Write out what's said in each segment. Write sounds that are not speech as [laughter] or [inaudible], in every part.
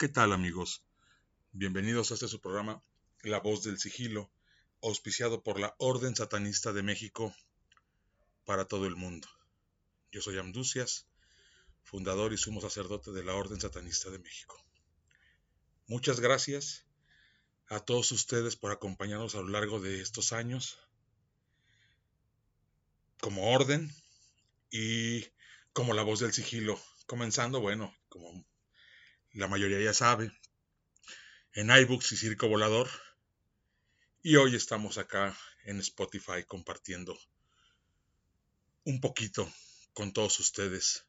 ¿Qué tal amigos? Bienvenidos a este su programa La Voz del Sigilo, auspiciado por la Orden Satanista de México para todo el mundo. Yo soy Amducias, fundador y sumo sacerdote de la Orden Satanista de México. Muchas gracias a todos ustedes por acompañarnos a lo largo de estos años como orden y como la voz del sigilo. Comenzando, bueno, como la mayoría ya sabe, en iBooks y Circo Volador. Y hoy estamos acá en Spotify compartiendo un poquito con todos ustedes.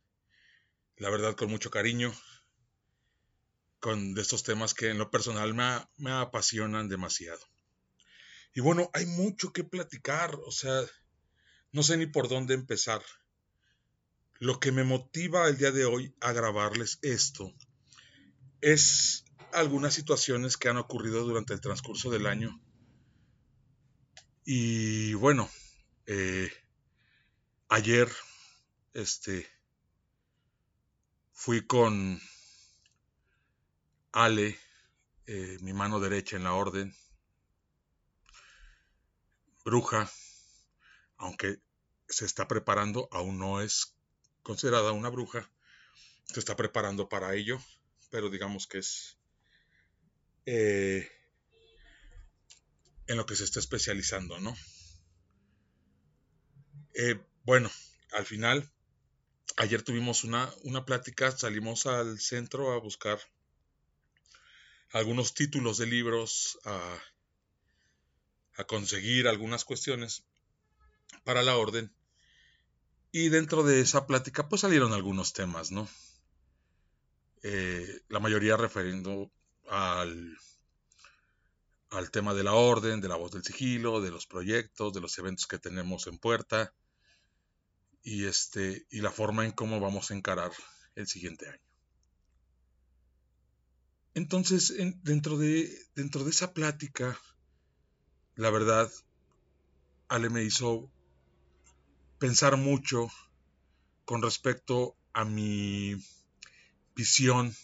La verdad, con mucho cariño, con de estos temas que en lo personal me, me apasionan demasiado. Y bueno, hay mucho que platicar, o sea, no sé ni por dónde empezar. Lo que me motiva el día de hoy a grabarles esto es algunas situaciones que han ocurrido durante el transcurso del año. Y bueno, eh, ayer este, fui con Ale, eh, mi mano derecha en la orden, bruja, aunque se está preparando, aún no es considerada una bruja, se está preparando para ello, pero digamos que es eh, en lo que se está especializando, ¿no? Eh, bueno, al final, ayer tuvimos una, una plática, salimos al centro a buscar algunos títulos de libros, a, a conseguir algunas cuestiones para la orden. Y dentro de esa plática pues salieron algunos temas, ¿no? Eh, la mayoría referiendo al, al tema de la orden, de la voz del sigilo, de los proyectos, de los eventos que tenemos en puerta y, este, y la forma en cómo vamos a encarar el siguiente año. Entonces, dentro, de, dentro de esa plática, la verdad, Ale me hizo pensar mucho con respecto a mi visión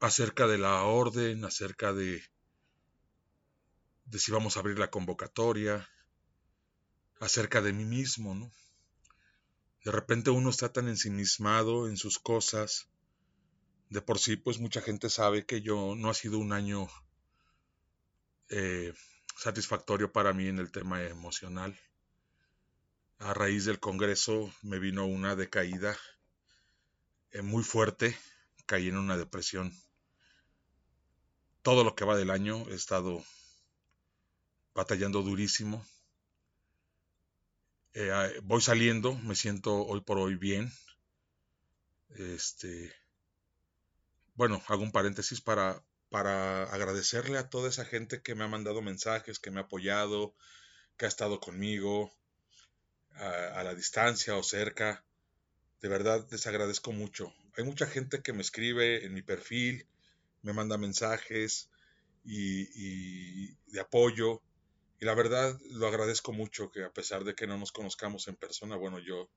acerca de la orden, acerca de, si vamos a abrir la convocatoria, acerca de mí mismo, ¿no? De repente uno está tan ensimismado en sus cosas. De por sí, pues mucha gente sabe que yo no ha sido un año eh, satisfactorio para mí en el tema emocional a raíz del Congreso me vino una decaída eh, muy fuerte, caí en una depresión. Todo lo que va del año he estado batallando durísimo. Eh, voy saliendo, me siento hoy por hoy bien. Este, bueno, hago un paréntesis para, para agradecerle a toda esa gente que me ha mandado mensajes, que me ha apoyado, que ha estado conmigo, a, la distancia o cerca. De verdad les agradezco mucho. Hay mucha gente que me escribe en mi perfil, me manda mensajes y, de apoyo. Y la verdad lo agradezco mucho que a pesar de que no nos conozcamos en persona, bueno, yo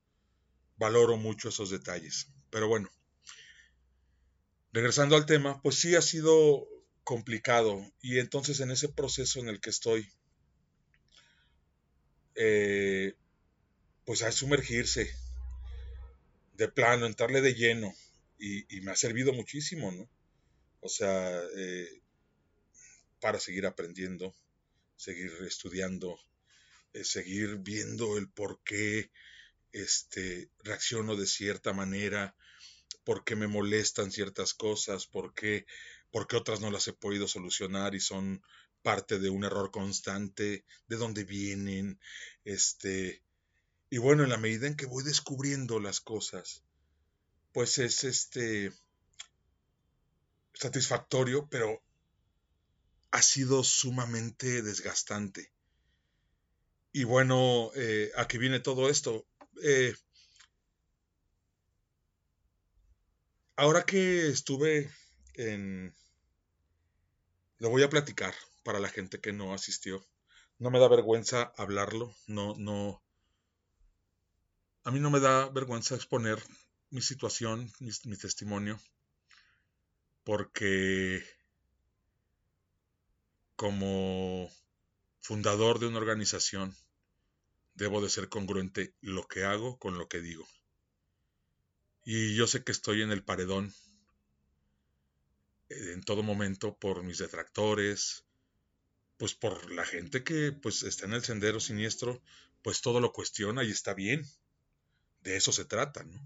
valoro mucho esos detalles. Pero bueno, regresando al tema, pues sí ha sido complicado y entonces en ese proceso en el que estoy, eh, pues a sumergirse de plano, entrarle de lleno. Y, me ha servido muchísimo, ¿no? O sea, eh, para seguir aprendiendo, seguir estudiando, eh, seguir viendo el por qué este, reacciono de cierta manera, por qué me molestan ciertas cosas, por qué, por qué otras no las he podido solucionar y son parte de un error constante, de dónde vienen, este, y bueno, en la medida en que voy descubriendo las cosas, pues es este satisfactorio, pero ha sido sumamente desgastante. Y bueno, eh, aquí viene todo esto. Eh, ahora que estuve en... Lo voy a platicar para la gente que no asistió. No me da vergüenza hablarlo, no, no, a mí no me da vergüenza exponer mi situación, mi, testimonio. porque como fundador de una organización debo de ser congruente lo que hago con lo que digo. Y yo sé que estoy en el paredón eh, en todo momento por mis detractores, pues por la gente que pues está en el sendero siniestro, pues todo lo cuestiona y está bien. De eso se trata, ¿no?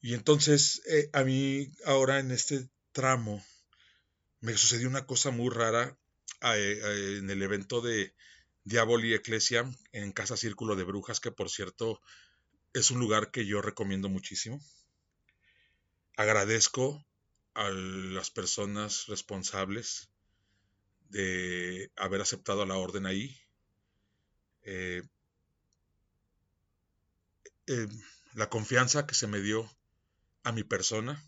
Y entonces eh, a mí ahora en este tramo me sucedió una cosa muy rara eh, en el evento de Diaboli Ecclesia en Casa Círculo de Brujas, que por cierto es un lugar que yo recomiendo muchísimo. Agradezco a las personas responsables de haber aceptado la orden ahí. Eh, eh, la confianza que se me dio a mi persona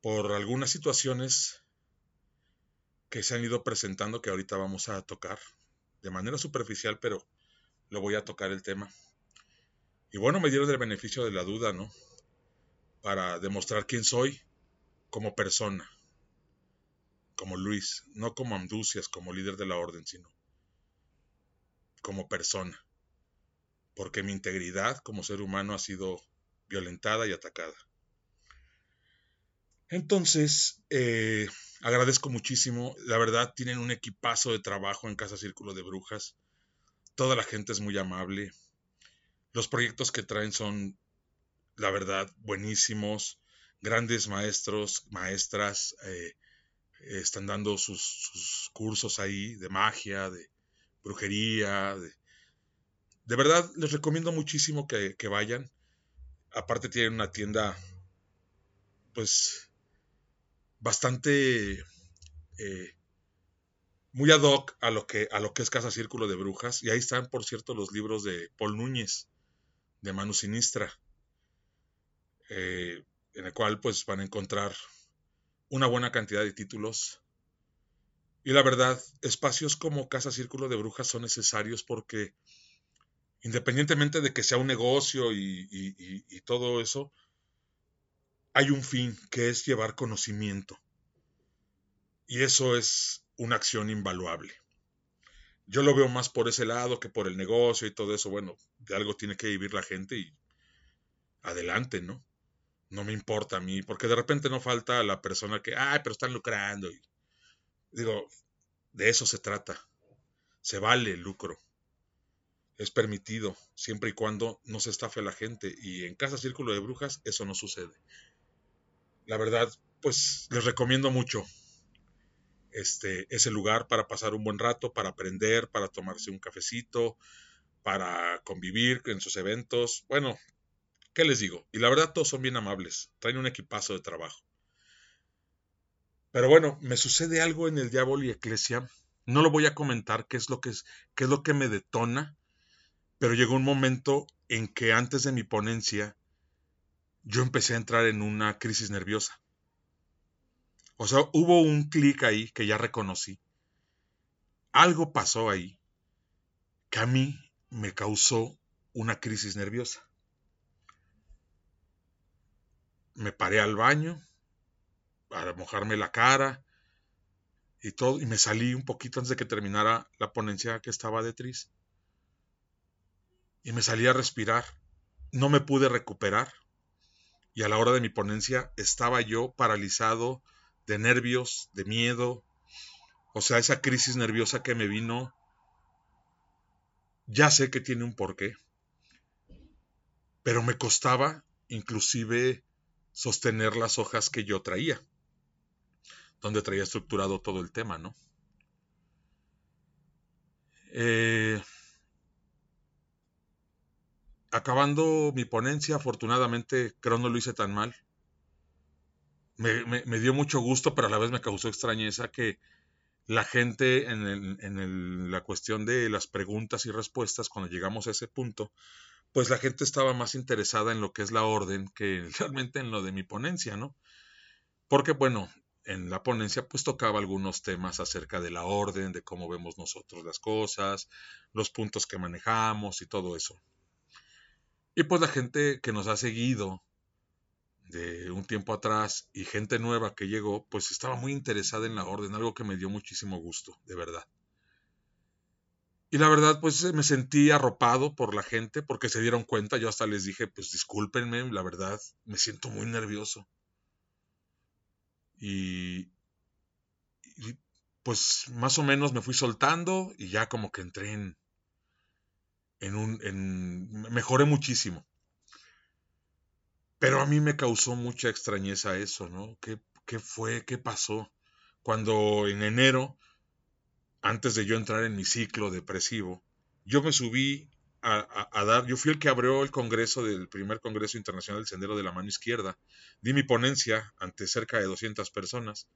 por algunas situaciones que se han ido presentando que ahorita vamos a tocar de manera superficial, pero lo voy a tocar el tema. Y bueno, me dieron el beneficio de la duda, ¿no? Para demostrar quién soy como persona como Luis, no como Amducias, como líder de la orden, sino como persona, porque mi integridad como ser humano ha sido violentada y atacada. Entonces, eh, agradezco muchísimo, la verdad tienen un equipazo de trabajo en Casa Círculo de Brujas, toda la gente es muy amable, los proyectos que traen son, la verdad, buenísimos, grandes maestros, maestras, eh, están dando sus, cursos ahí de magia, de brujería, de, de verdad les recomiendo muchísimo que, vayan. Aparte tienen una tienda, pues, bastante eh, muy ad hoc a lo que a lo que es Casa Círculo de Brujas y ahí están por cierto los libros de Paul Núñez de Manu Sinistra eh, en el cual pues van a encontrar una buena cantidad de títulos. Y la verdad, espacios como Casa Círculo de Brujas son necesarios porque independientemente de que sea un negocio y, todo eso, hay un fin que es llevar conocimiento. Y eso es una acción invaluable. Yo lo veo más por ese lado que por el negocio y todo eso. Bueno, de algo tiene que vivir la gente y adelante, ¿no? no me importa a mí, porque de repente no falta la persona que, ay, pero están lucrando. Digo, de eso se trata. Se vale el lucro. Es permitido, siempre y cuando no se estafe la gente. Y en Casa Círculo de Brujas eso no sucede. La verdad, pues les recomiendo mucho este, ese lugar para pasar un buen rato, para aprender, para tomarse un cafecito, para convivir en sus eventos. Bueno, ¿Qué les digo? Y la verdad todos son bien amables, traen un equipazo de trabajo. Pero bueno, me sucede algo en el Diablo y Eclesia. No lo voy a comentar qué es lo que es, qué es lo que me detona, pero llegó un momento en que antes de mi ponencia yo empecé a entrar en una crisis nerviosa. O sea, hubo un clic ahí que ya reconocí. Algo pasó ahí que a mí me causó una crisis nerviosa me paré al baño para mojarme la cara y todo, y me salí un poquito antes de que terminara la ponencia que estaba de Tris. Y me salí a respirar. No me pude recuperar. Y a la hora de mi ponencia estaba yo paralizado de nervios, de miedo. O sea, esa crisis nerviosa que me vino, ya sé que tiene un porqué. Pero me costaba inclusive sostener las hojas que yo traía, donde traía estructurado todo el tema, ¿no? Eh, acabando mi ponencia, afortunadamente creo no lo hice tan mal. Me, dio mucho gusto, pero a la vez me causó extrañeza que la gente en, en la cuestión de las preguntas y respuestas, cuando llegamos a ese punto, pues la gente estaba más interesada en lo que es la orden que [laughs] realmente en lo de mi ponencia, ¿no? Porque, bueno, en la ponencia pues tocaba algunos temas acerca de la orden, de cómo vemos nosotros las cosas, los puntos que manejamos y todo eso. Y pues la gente que nos ha seguido de un tiempo atrás y gente nueva que llegó, pues estaba muy interesada en la orden, algo que me dio muchísimo gusto, de verdad. Y la verdad, pues me sentí arropado por la gente porque se dieron cuenta. Yo hasta les dije, pues discúlpenme, la verdad, me siento muy nervioso. Y, y pues más o menos me fui soltando y ya como que entré en, en un, en, mejoré muchísimo. Pero a mí me causó mucha extrañeza eso, ¿no? ¿Qué, qué fue? ¿Qué pasó? Cuando en enero antes de yo entrar en mi ciclo depresivo, yo me subí a, dar, yo fui el que abrió el congreso del primer Congreso Internacional del Sendero de la Mano Izquierda, di mi ponencia ante cerca de 200 personas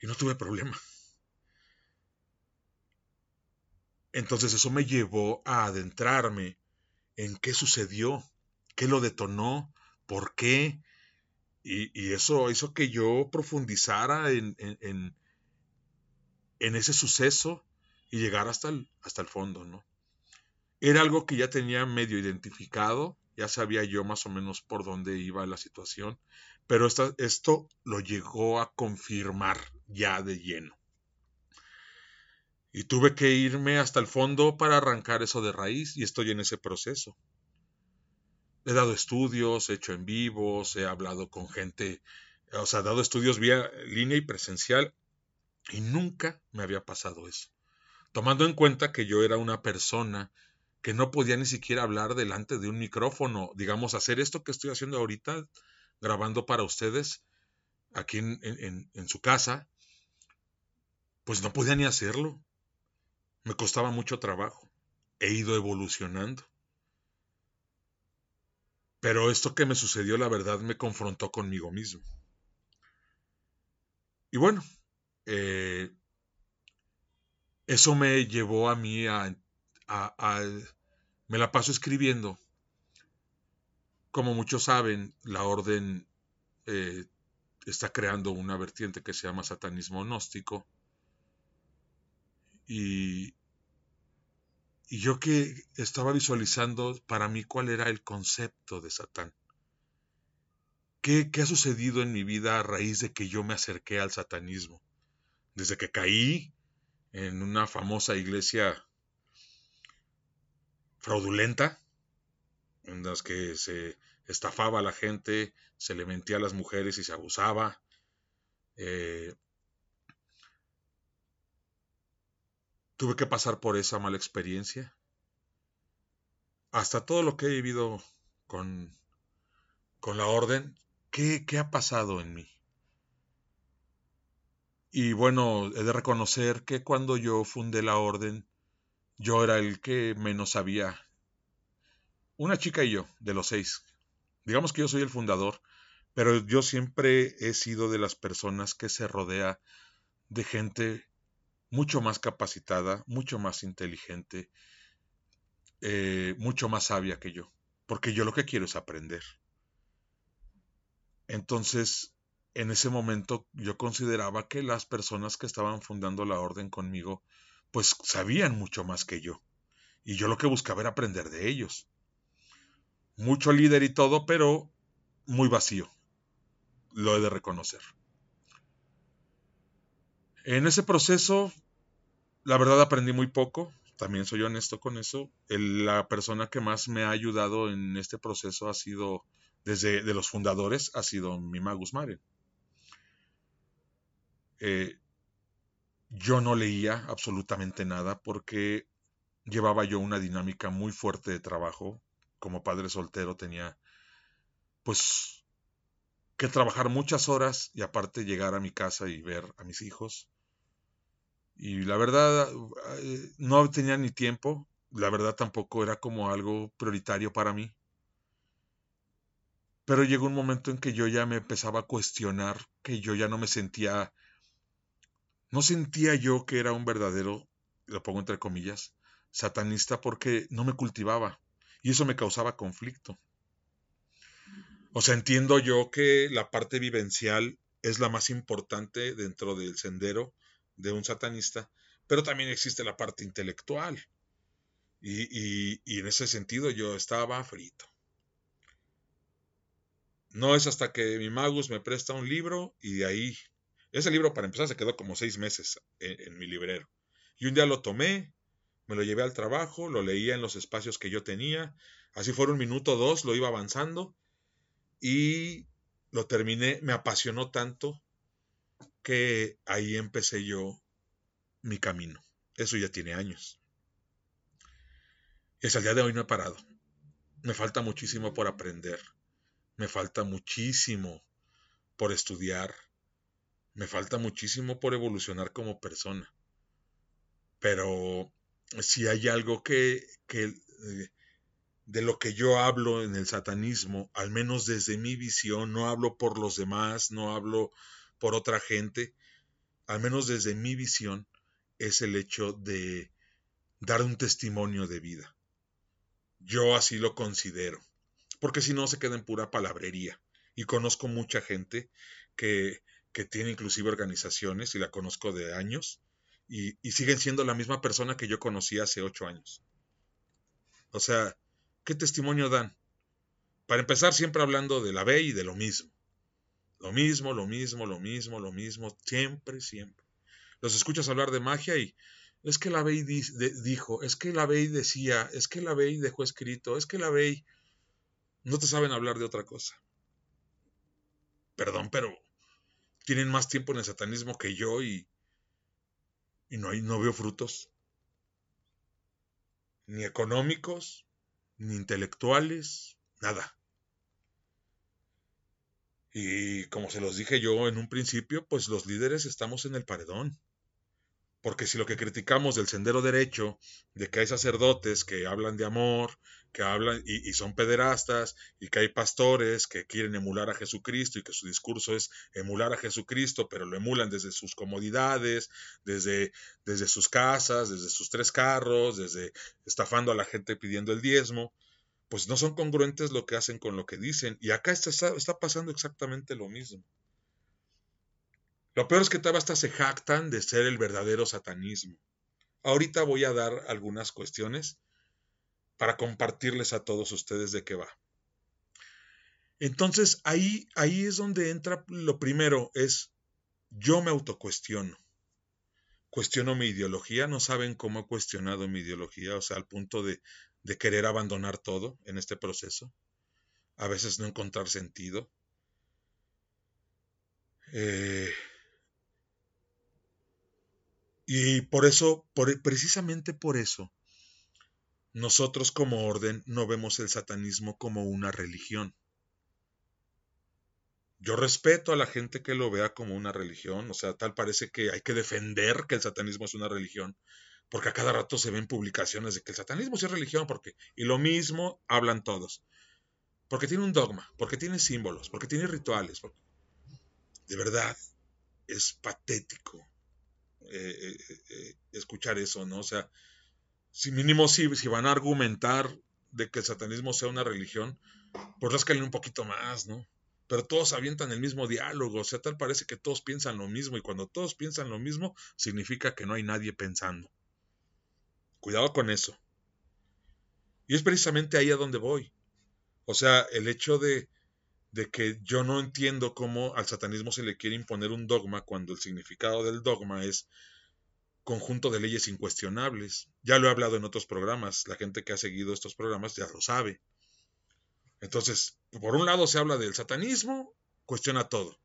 y no tuve problema. Entonces eso me llevó a adentrarme en qué sucedió, qué lo detonó, por qué, y, eso hizo que yo profundizara en, en ese suceso y llegar hasta el, hasta el fondo, ¿no? Era algo que ya tenía medio identificado, ya sabía yo más o menos por dónde iba la situación, pero esto lo llegó a confirmar ya de lleno. Y tuve que irme hasta el fondo para arrancar eso de raíz y estoy en ese proceso. He dado estudios, he hecho en vivos, he hablado con gente, o sea, he dado estudios vía línea y presencial y nunca me había pasado eso. Tomando en cuenta que yo era una persona que no podía ni siquiera hablar delante de un micrófono, digamos, hacer esto que estoy haciendo ahorita, grabando para ustedes aquí en, en su casa, pues no podía ni hacerlo. Me costaba mucho trabajo. He ido evolucionando. Pero esto que me sucedió, la verdad, me confrontó conmigo mismo. Y bueno, eh, eso me llevó a mí a, Me la paso escribiendo. Como muchos saben, la orden eh, está creando una vertiente que se llama satanismo gnóstico. Y, y yo que estaba visualizando para mí cuál era el concepto de Satán. ¿Qué, ¿Qué, ha sucedido en mi vida a raíz de que yo me acerqué al satanismo? desde que caí en una famosa iglesia fraudulenta, en las que se estafaba a la gente, se le mentía a las mujeres y se abusaba. Eh, tuve que pasar por esa mala experiencia. Hasta todo lo que he vivido con, con la orden, ¿qué, ¿qué ha pasado en mí? Y bueno, he de reconocer que cuando yo fundé la orden, yo era el que menos sabía. Una chica y yo, de los seis. Digamos que yo soy el fundador, pero yo siempre he sido de las personas que se rodea de gente mucho más capacitada, mucho más inteligente, eh, mucho más sabia que yo, porque yo lo que quiero es aprender. Entonces, en ese momento yo consideraba que las personas que estaban fundando la orden conmigo, pues sabían mucho más que yo. Y yo lo que buscaba era aprender de ellos. Mucho líder y todo, pero muy vacío. Lo he de reconocer. En ese proceso, la verdad aprendí muy poco. También soy honesto con eso. la persona que más me ha ayudado en este proceso ha sido, desde de los fundadores, ha sido mi Magus Mare. Eh, yo no leía absolutamente nada porque llevaba yo una dinámica muy fuerte de trabajo. Como padre soltero tenía pues que trabajar muchas horas y aparte llegar a mi casa y ver a mis hijos. Y la verdad eh, no tenía ni tiempo, la verdad tampoco era como algo prioritario para mí. Pero llegó un momento en que yo ya me empezaba a cuestionar, que yo ya no me sentía no sentía yo que era un verdadero, lo pongo entre comillas, satanista porque no me cultivaba y eso me causaba conflicto. O sea, entiendo yo que la parte vivencial es la más importante dentro del sendero de un satanista, pero también existe la parte intelectual. Y, y en ese sentido yo estaba frito. No es hasta que mi magus me presta un libro y de ahí, ese libro para empezar se quedó como seis meses en, mi librero. Y un día lo tomé, me lo llevé al trabajo, lo leía en los espacios que yo tenía, así fuera un minuto o dos, lo iba avanzando y lo terminé, me apasionó tanto que ahí empecé yo mi camino. Eso ya tiene años. Y hasta el día de hoy no he parado. Me falta muchísimo por aprender. Me falta muchísimo por estudiar. Me falta muchísimo por evolucionar como persona. Pero si hay algo que, que eh, de lo que yo hablo en el satanismo, al menos desde mi visión, no hablo por los demás, no hablo por otra gente, al menos desde mi visión, es el hecho de dar un testimonio de vida. Yo así lo considero, porque si no se queda en pura palabrería. Y conozco mucha gente que, que tiene inclusive organizaciones, y la conozco de años, y, y siguen siendo la misma persona que yo conocí hace ocho años. O sea, ¿qué testimonio dan? Para empezar, siempre hablando de la B y de lo mismo. Lo mismo, lo mismo, lo mismo, lo mismo, siempre, siempre los escuchas hablar de magia y es que la Bey dijo, es que la Bey decía, es que la Bey dejó escrito, es que la Bey no te saben hablar de otra cosa. Perdón, pero tienen más tiempo en el satanismo que yo y, y no, hay, no veo frutos. Ni económicos, ni intelectuales, nada. Y como se los dije yo en un principio, pues los líderes estamos en el paredón. Porque si lo que criticamos del sendero derecho, de que hay sacerdotes que hablan de amor, que hablan y, son pederastas, y que hay pastores que quieren emular a Jesucristo y que su discurso es emular a Jesucristo, pero lo emulan desde sus comodidades, desde, desde sus casas, desde sus tres carros, desde estafando a la gente pidiendo el diezmo, pues no son congruentes lo que hacen con lo que dicen. Y acá está, está pasando exactamente lo mismo. Lo peor es que todavía se jactan de ser el verdadero satanismo. Ahorita voy a dar algunas cuestiones para compartirles a todos ustedes de qué va. Entonces ahí, ahí es donde entra lo primero, es yo me autocuestiono. Cuestiono mi ideología, no saben cómo he cuestionado mi ideología, o sea, al punto de, de querer abandonar todo en este proceso, a veces no encontrar sentido. Eh, y por eso, precisamente por eso, nosotros como orden no vemos el satanismo como una religión. Yo respeto a la gente que lo vea como una religión, o sea, tal parece que hay que defender que el satanismo es una religión, porque a cada rato se ven publicaciones de que el satanismo es religión, porque y lo mismo hablan todos, porque tiene un dogma, porque tiene símbolos, porque tiene rituales, de verdad es patético eh, eh, eh, escuchar eso, ¿no? O sea, si mínimo si, van a argumentar de que el satanismo sea una religión, pues rascalen un poquito más, ¿no? Pero todos avientan el mismo diálogo, o sea, tal parece que todos piensan lo mismo, y cuando todos piensan lo mismo, significa que no hay nadie pensando. Cuidado con eso. Y es precisamente ahí a donde voy. O sea, el hecho de, que yo no entiendo cómo al satanismo se le quiere imponer un dogma cuando el significado del dogma es conjunto de leyes incuestionables. Ya lo he hablado en otros programas, la gente que ha seguido estos programas ya lo sabe. Entonces, por un lado se habla del satanismo, cuestiona todo.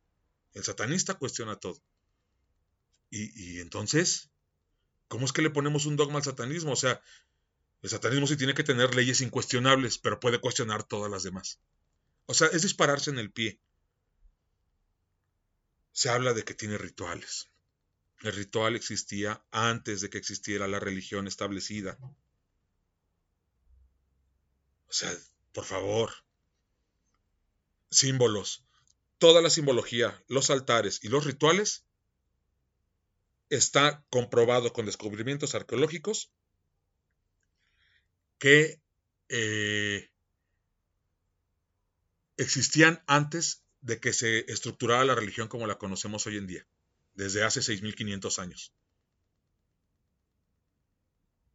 El satanista cuestiona todo. Y entonces, ¿cómo es que le ponemos un dogma al satanismo? O sea, el satanismo sí tiene que tener leyes incuestionables, pero puede cuestionar todas las demás. O sea, es dispararse en el pie. Se habla de que tiene rituales. El ritual existía antes de que existiera la religión establecida. O sea, por favor. Símbolos. Toda la simbología, los altares y los rituales está comprobado con descubrimientos arqueológicos que eh, existían antes de que se estructurara la religión como la conocemos hoy en día, desde hace 6.500 años.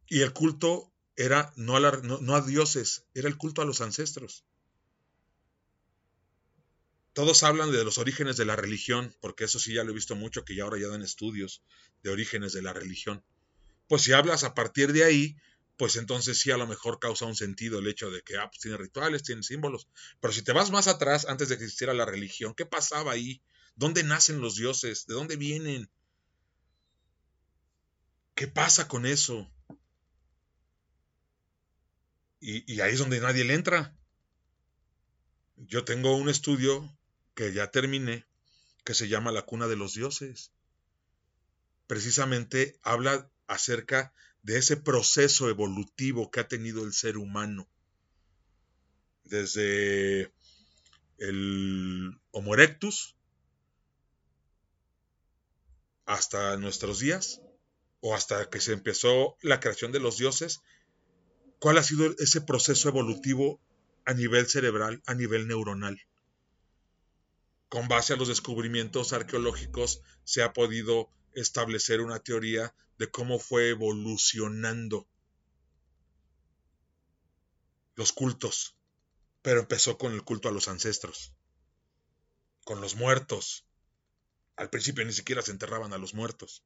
Y el culto era no a, no a dioses, era el culto a los ancestros. Todos hablan de los orígenes de la religión, porque eso sí ya lo he visto mucho, que ya ahora ya dan estudios de orígenes de la religión. Pues si hablas a partir de ahí, pues entonces sí a lo mejor causa un sentido el hecho de que, ah, pues tiene rituales, tiene símbolos. Pero si te vas más atrás, antes de que existiera la religión, ¿qué pasaba ahí? ¿Dónde nacen los dioses? ¿De dónde vienen? ¿Qué pasa con eso? Y, y ahí es donde nadie le entra. Yo tengo un estudio que ya terminé, que se llama La cuna de los dioses. Precisamente habla acerca de ese proceso evolutivo que ha tenido el ser humano. Desde el Homo erectus hasta nuestros días, o hasta que se empezó la creación de los dioses, ¿cuál ha sido ese proceso evolutivo a nivel cerebral, a nivel neuronal? Con base a los descubrimientos arqueológicos se ha podido establecer una teoría de cómo fue evolucionando los cultos, pero empezó con el culto a los ancestros, con los muertos. Al principio ni siquiera se enterraban a los muertos.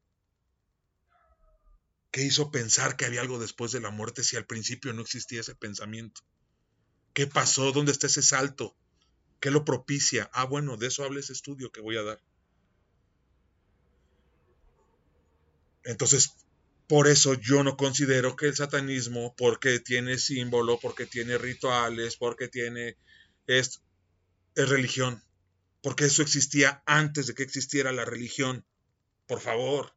¿Qué hizo pensar que había algo después de la muerte si al principio no existía ese pensamiento? ¿Qué pasó? ¿Dónde está ese salto? ¿Qué lo propicia? Ah, bueno, de eso habla ese estudio que voy a dar. Entonces, por eso yo no considero que el satanismo, porque tiene símbolo, porque tiene rituales, porque tiene... es, es religión. Porque eso existía antes de que existiera la religión. Por favor.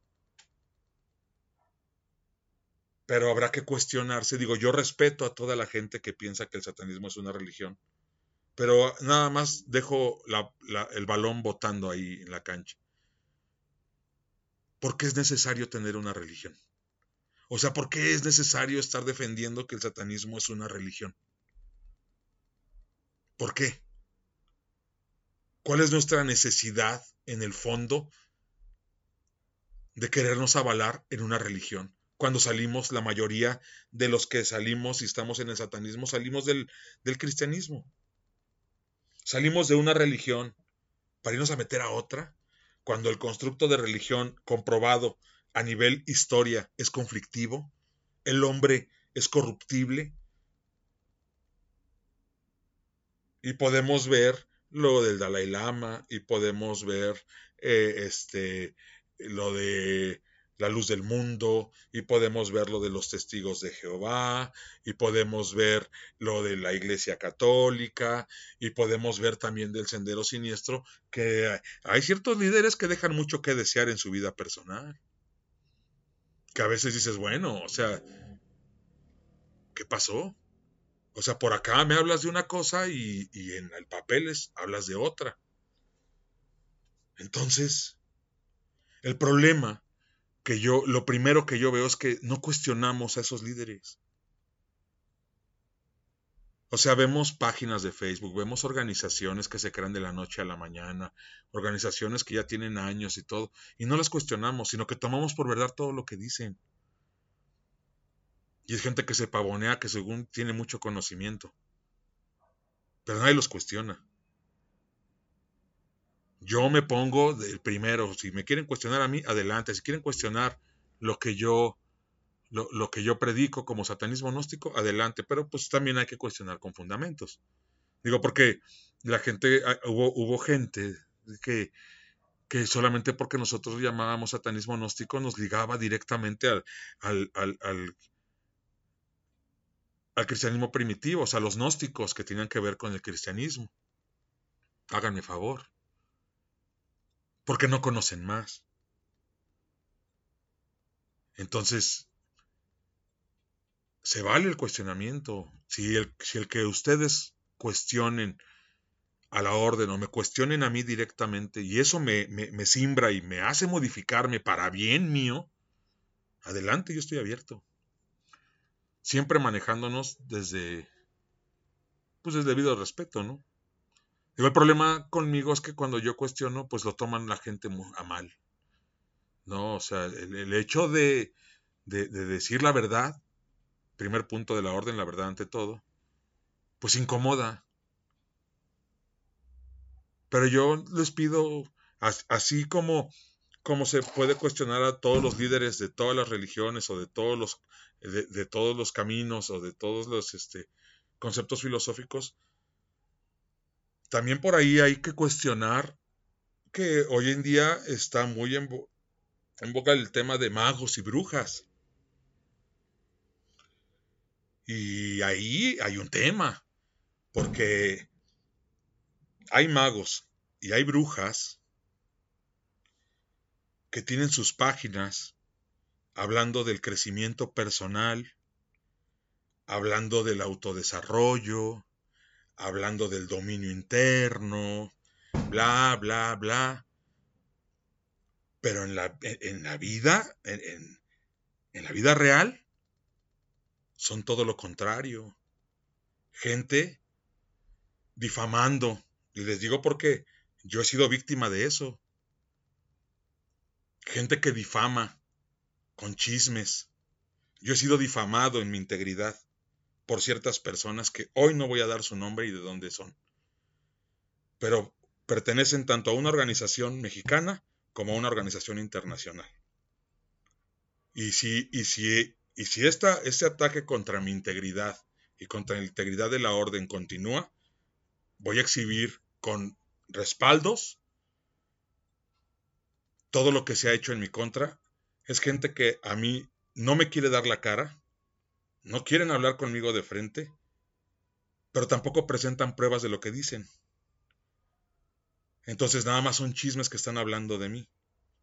Pero habrá que cuestionarse. Digo, yo respeto a toda la gente que piensa que el satanismo es una religión pero nada más dejo el balón botando ahí en la cancha. ¿Por qué es necesario tener una religión? O sea, ¿por qué es necesario estar defendiendo que el satanismo es una religión? ¿Por qué? ¿Cuál es nuestra necesidad en el fondo de querernos avalar en una religión? Cuando salimos, la mayoría de los que salimos y estamos en el satanismo, salimos del cristianismo. Salimos de una religión para irnos a meter a otra, cuando el constructo de religión comprobado a nivel historia es conflictivo, el hombre es corruptible. Y podemos ver lo del Dalai Lama y podemos ver eh, este, lo de la luz del mundo y podemos ver lo de los testigos de Jehová y podemos ver lo de la Iglesia Católica y podemos ver también del Sendero Siniestro que hay ciertos líderes que dejan mucho que desear en su vida personal. Que a veces dices, bueno, o sea, ¿qué pasó? O sea, por acá me hablas de una cosa y, y en el papeles hablas de otra. Entonces, el problema que yo, lo primero que yo veo es que no cuestionamos a esos líderes. O sea, vemos páginas de Facebook, vemos organizaciones que se crean de la noche a la mañana, organizaciones que ya tienen años y todo, y no las cuestionamos, sino que tomamos por verdad todo lo que dicen. Y es gente que se pavonea, que según tiene mucho conocimiento. Pero nadie los cuestiona. Yo me pongo del primero. Si me quieren cuestionar a mí, adelante. Si quieren cuestionar lo que yo, lo, que yo predico como satanismo gnóstico, adelante. Pero pues también hay que cuestionar con fundamentos. Digo, porque la gente, ah, hubo, hubo gente que, que solamente porque nosotros llamábamos satanismo gnóstico nos ligaba directamente al, al, al, al, al cristianismo primitivo, o sea, los gnósticos que tenían que ver con el cristianismo. Háganme favor porque no conocen más. Entonces, se vale el cuestionamiento. Si el, que ustedes cuestionen a la orden o me cuestionen a mí directamente y eso me, me, simbra y me hace modificarme para bien mío, adelante, yo estoy abierto. Siempre manejándonos desde, pues desde debido respeto, ¿no? El problema conmigo es que cuando yo cuestiono, pues lo toman la gente a mal. ¿No? O sea, el, hecho de, de, decir la verdad, primer punto de la orden, la verdad ante todo, pues incomoda. Pero yo les pido, así como, como se puede cuestionar a todos los líderes de todas las religiones o de todos los, de, todos los caminos o de todos los este, conceptos filosóficos, también por ahí hay que cuestionar que hoy en día está muy en, boca el tema de magos y brujas. Y ahí hay un tema, porque hay magos y hay brujas que tienen sus páginas hablando del crecimiento personal, hablando del autodesarrollo, hablando del dominio interno, bla, bla, bla. Pero en la, en la vida, en, en la vida real, son todo lo contrario. Gente difamando. Y les digo porque yo he sido víctima de eso. Gente que difama con chismes. Yo he sido difamado en mi integridad por ciertas personas que hoy no voy a dar su nombre y de dónde son. Pero pertenecen tanto a una organización mexicana como a una organización internacional. Y si, y si, y si esta, este ataque contra mi integridad y contra la integridad de la orden continúa, voy a exhibir con respaldos todo lo que se ha hecho en mi contra. Es gente que a mí no me quiere dar la cara, no quieren hablar conmigo de frente, pero tampoco presentan pruebas de lo que dicen. Entonces nada más son chismes que están hablando de mí.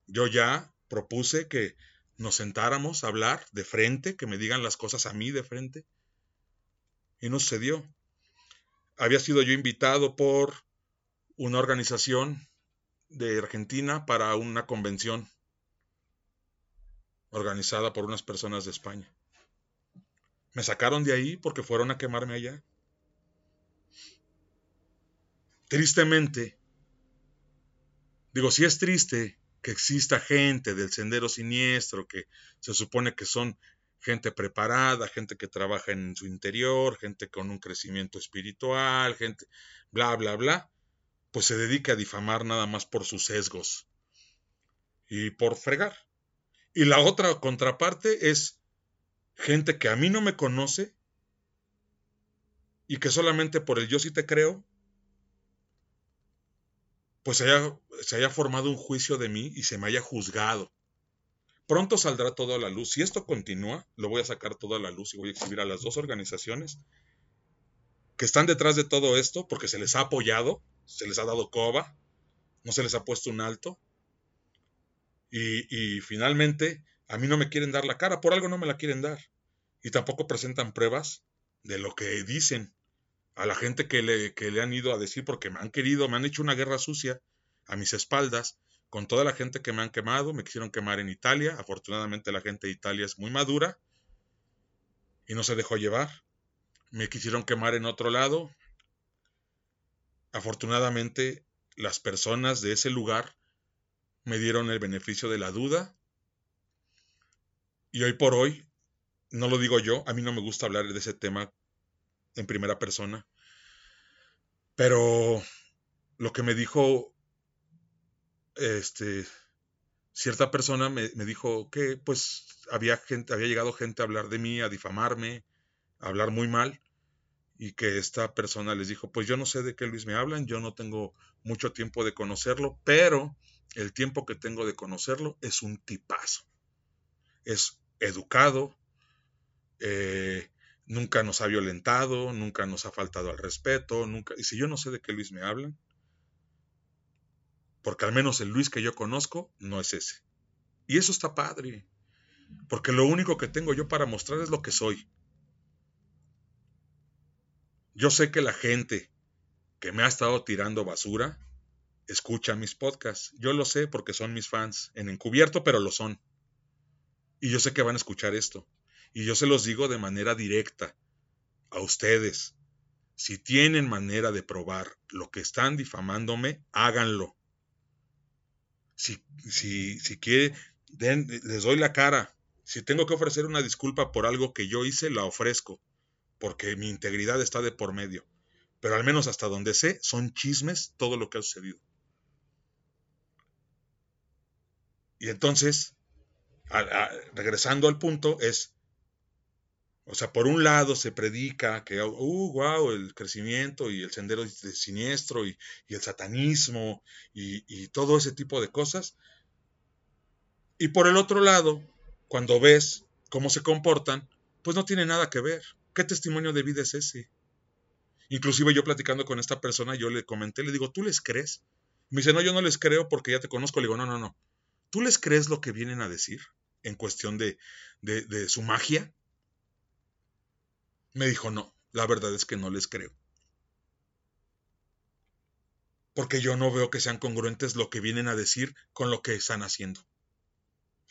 Yo ya propuse que nos sentáramos a hablar de frente, que me digan las cosas a mí de frente. Y no sucedió. Había sido yo invitado por una organización de Argentina para una convención organizada por unas personas de España. Me sacaron de ahí porque fueron a quemarme allá. Tristemente, Digo, si es triste que exista gente del sendero siniestro, que se supone que son gente preparada, gente que trabaja en su interior, gente con un crecimiento espiritual, gente bla, bla, bla, pues se dedica a difamar nada más por sus sesgos y por fregar. Y la otra contraparte es gente que a mí no me conoce y que solamente por el yo sí te creo pues se haya, formado un juicio de mí y se me haya juzgado. Pronto saldrá todo a la luz. Si esto continúa, lo voy a sacar todo a la luz y voy a exhibir a las dos organizaciones que están detrás de todo esto porque se les ha apoyado, se les ha dado coba, no se les ha puesto un alto. Y, y finalmente, a mí no me quieren dar la cara, por algo no me la quieren dar. Y tampoco presentan pruebas de lo que dicen a la gente que le, que le han ido a decir porque me han querido, me han hecho una guerra sucia a mis espaldas, con toda la gente que me han quemado, me quisieron quemar en Italia, afortunadamente la gente de Italia es muy madura y no se dejó llevar, me quisieron quemar en otro lado, afortunadamente las personas de ese lugar me dieron el beneficio de la duda y hoy por hoy, no lo digo yo, a mí no me gusta hablar de ese tema en primera persona. Pero lo que me dijo este cierta persona me, dijo que pues había gente, había llegado gente a hablar de mí, a difamarme, a hablar muy mal, y que esta persona les dijo, pues yo no sé de qué Luis me hablan, yo no tengo mucho tiempo de conocerlo, pero el tiempo que tengo de conocerlo es un tipazo. Es educado, eh, nunca nos ha violentado, nunca nos ha faltado al respeto, nunca... Y si yo no sé de qué Luis me hablan, porque al menos el Luis que yo conozco no es ese. Y eso está padre, porque lo único que tengo yo para mostrar es lo que soy. Yo sé que la gente que me ha estado tirando basura escucha mis podcasts. Yo lo sé porque son mis fans, en encubierto, pero lo son. Y yo sé que van a escuchar esto. Y yo se los digo de manera directa a ustedes. Si tienen manera de probar lo que están difamándome, háganlo. Si, si, si quieren, les doy la cara. Si tengo que ofrecer una disculpa por algo que yo hice, la ofrezco, porque mi integridad está de por medio. pero al menos hasta donde sé, son chismes todo lo que ha sucedido. Y entonces, regresando al punto, es, o sea, por un lado se predica que, uh, wow, el crecimiento y el sendero siniestro y, el satanismo y, y todo ese tipo de cosas. Y por el otro lado, cuando ves cómo se comportan, pues no tiene nada que ver. ¿Qué testimonio de vida es ese? Inclusive yo platicando con esta persona, yo le comenté, le digo, ¿tú les crees? Me dice, no, yo no les creo porque ya te conozco. Le digo, no, no, no. ¿Tú les crees lo que vienen a decir en cuestión de, de, su magia? Me dijo, no, la verdad es que no les creo. Porque yo no veo que sean congruentes lo que vienen a decir con lo que están haciendo.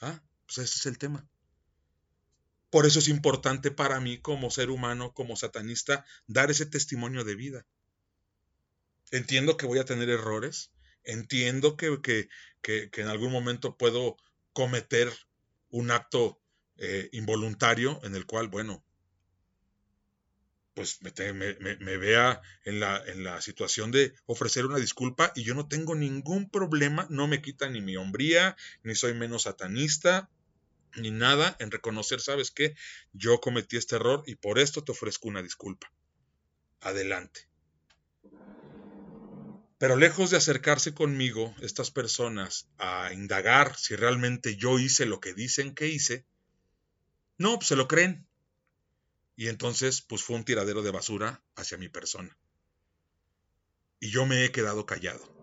Ah, pues ese es el tema. Por eso es importante para mí como ser humano, como satanista, dar ese testimonio de vida. Entiendo que voy a tener errores, entiendo que, que, en algún momento puedo cometer un acto eh, involuntario en el cual, bueno, pues me, me, vea en la, en la, situación de ofrecer una disculpa y yo no tengo ningún problema, no me quita ni mi hombría, ni soy menos satanista, ni nada en reconocer, sabes qué, yo cometí este error y por esto te ofrezco una disculpa. Adelante. Pero lejos de acercarse conmigo, estas personas, a indagar si realmente yo hice lo que dicen que hice, no, pues se lo creen. Y entonces, pues fue un tiradero de basura hacia mi persona. Y yo me he quedado callado.